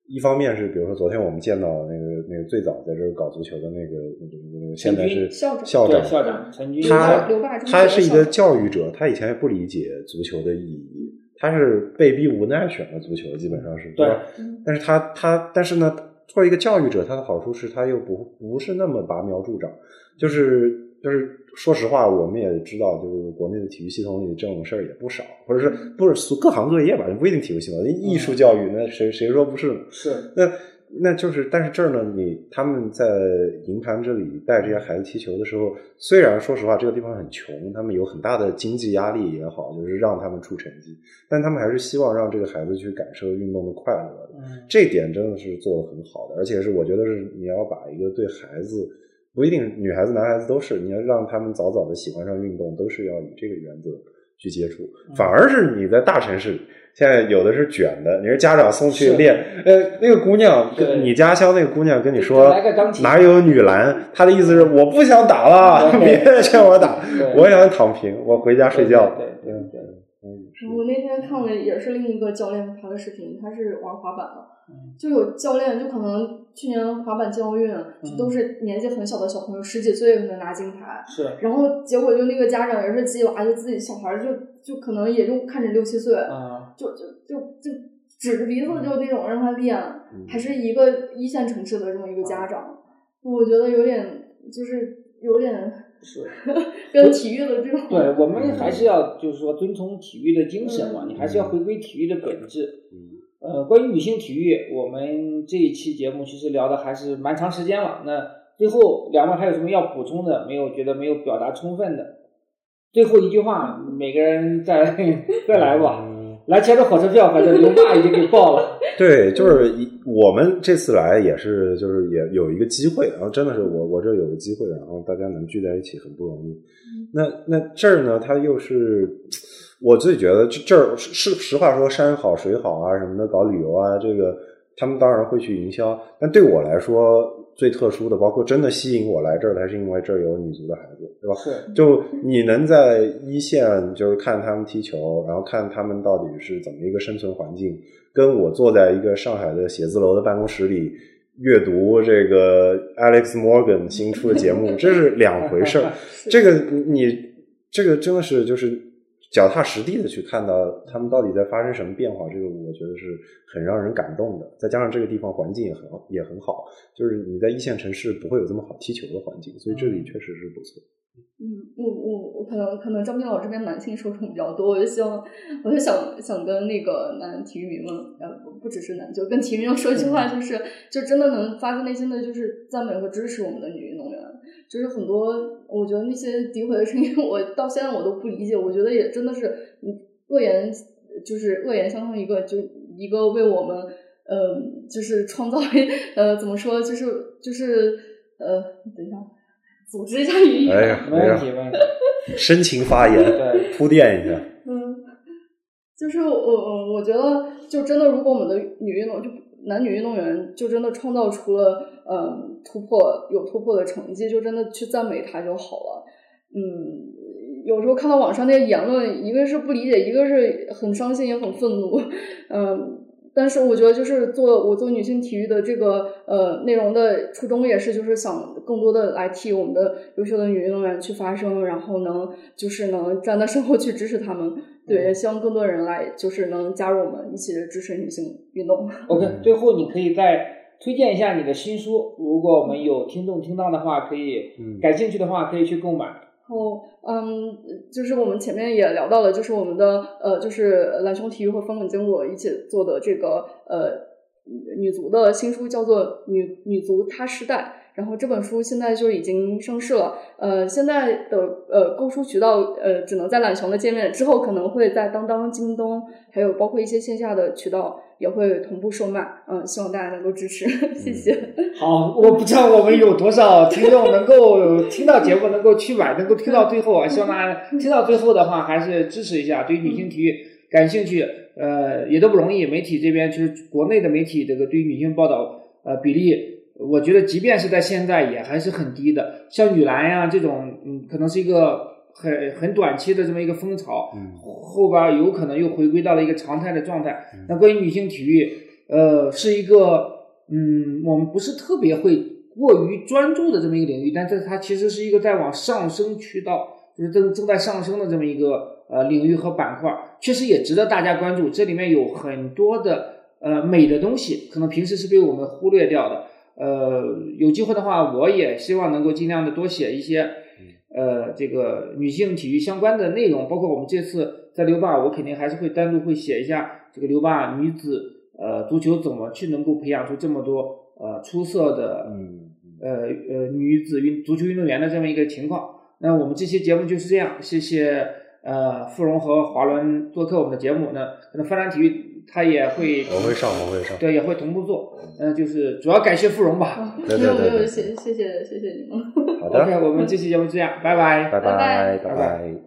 一方面是，比如说昨天我们见到那个那个最早在这儿搞足球的那个那个那个现在是
校长
校长
对校长陈军
他他是一个教育者，他以前也不理解足球的意义，他是被逼无奈选了足球，基本上是
对
吧？但是他他但是呢，作为一个教育者，他的好处是他又不不是那么拔苗助长，就是就是说实话，我们也知道，就是国内的体育系统里这种事儿也不少，或者是不是各行各业吧，不一定体育系统，艺术教育那谁谁说不是呢？
是
那那就是，但是这儿呢，你他们在营盘这里带这些孩子踢球的时候，虽然说实话这个地方很穷，他们有很大的经济压力也好，就是让他们出成绩，但他们还是希望让这个孩子去感受运动的快乐的。
嗯
这点真的是做的很好的，而且是我觉得是你要把一个对孩子不一定女孩子男孩子都是，你要让他们早早的喜欢上运动，都是要以这个原则去接触，反而是你在大城市里，现在有的是卷的，你是家长送去练，呃，那个姑娘跟你家乡那个姑娘跟你说哪有女篮，[LAUGHS] 她的意思是我不想打了，别劝我打，我想躺平，我回家睡觉。
对对对。
我那天看了也是另一个教练拍的视频，他是玩滑板的，就有教练就可能去年滑板进奥运，就都是年纪很小的小朋友，十几岁能拿金牌，
是，
然后结果就那个家长也是自己娃，就自己小孩就就可能也就看着六七岁，就就就就指着鼻子就那种让他练，还是一个一线城市的这么一个家长，我觉得有点就是有点。
是，[LAUGHS]
跟体育的这种，
对我们还是要就是说遵从体育的精神嘛，你还是要回归体育的本质。
嗯，
呃，关于女性体育，我们这一期节目其实聊的还是蛮长时间了。那最后两位还有什么要补充的？没有觉得没有表达充分的？最后一句话，每个人再 [LAUGHS] 再来吧。来钱的火车票，反正刘爸已经给报了。[LAUGHS] [LAUGHS]
对，就是我们这次来也是，就是也有一个机会，然后真的是我我这有个机会，然后大家能聚在一起很不容易。那那这儿呢，它又是我自己觉得这这儿是实话说，山好水好啊什么的，搞旅游啊，这个他们当然会去营销，但对我来说。最特殊的，包括真的吸引我来这儿，还是因为这儿有女足的孩子，对吧？
是。
就你能在一线，就是看他们踢球，然后看他们到底是怎么一个生存环境，跟我坐在一个上海的写字楼的办公室里阅读这个 Alex Morgan 新出的节目，这是两回事儿。[LAUGHS] 这个你这个真的是就是。脚踏实地的去看到他们到底在发生什么变化，这个我觉得是很让人感动的。再加上这个地方环境也很也很好，就是你在一线城市不会有这么好踢球的环境，所以这里确实是不错。
嗯，我我我可能可能张斌老师这边男性受众比较多，我就希望我就想想跟那个男体育迷们，呃，不不只是男，就跟体育迷们说一句话，就是就真的能发自内心的就是赞美和支持我们的女运动员。就是很多，我觉得那些诋毁的声音，我到现在我都不理解。我觉得也真的是，恶言就是恶言，相当于一个就一个为我们，呃，就是创造，呃，怎么说，就是就是呃，等一下，组织一下语言，
哎呀，
没问题，没问题，
深情发言，
对，
铺垫一下。
嗯，就是我我我觉得，就真的，如果我们的女运动就。男女运动员就真的创造出了嗯突破有突破的成绩，就真的去赞美他就好了。嗯，有时候看到网上那些言论，一个是不理解，一个是很伤心也很愤怒。[LAUGHS] 嗯，但是我觉得就是做我做女性体育的这个呃内容的初衷也是就是想更多的来替我们的优秀的女运动员去发声，然后能就是能站在身后去支持他们。对，也希望更多人来，就是能加入我们一起支持女性运动。
OK，最后你可以再推荐一下你的新书，如果我们有听众听到的话，可以感兴趣的话可以去购买。
哦，嗯，就是我们前面也聊到了，就是我们的呃，就是蓝熊体育和风冷经络一起做的这个呃女足的新书，叫做《女女足她时代》。然后这本书现在就已经上市了，呃，现在的呃购书渠道呃只能在懒熊的界面，之后可能会在当当、京东，还有包括一些线下的渠道也会同步售卖，嗯，希望大家能够支持，谢谢。
好，我不知道我们有多少听众能够听到节目，能够去买，能够听到最后啊，希望大家听到最后的话还是支持一下，对女性体育感兴趣，呃，也都不容易，媒体这边就是国内的媒体这个对于女性报道呃比例。我觉得，即便是在现在，也还是很低的。像女篮呀这种，嗯，可能是一个很很短期的这么一个风潮，后边有可能又回归到了一个常态的状态。那关于女性体育，呃，是一个，嗯，我们不是特别会过于专注的这么一个领域，但是它其实是一个在往上升渠道，就是正正在上升的这么一个呃领域和板块，确实也值得大家关注。这里面有很多的呃美的东西，可能平时是被我们忽略掉的。呃，有机会的话，我也希望能够尽量的多写一些，呃，这个女性体育相关的内容，包括我们这次在留坝，我肯定还是会单独会写一下这个留坝女子呃足球怎么去能够培养出这么多呃出色的呃呃女子运足球运动员的这么一个情况。那我们这期节目就是这样，谢谢呃傅荣和华伦做客我们的节目。那可能发展体育。他也会，
我会上，我会上，
对，也会同步做。嗯，就是主要感谢芙蓉吧。
没有没有，谢谢谢谢谢谢你们。
好的，
我们这期节目这样，拜拜，
拜
拜
拜拜。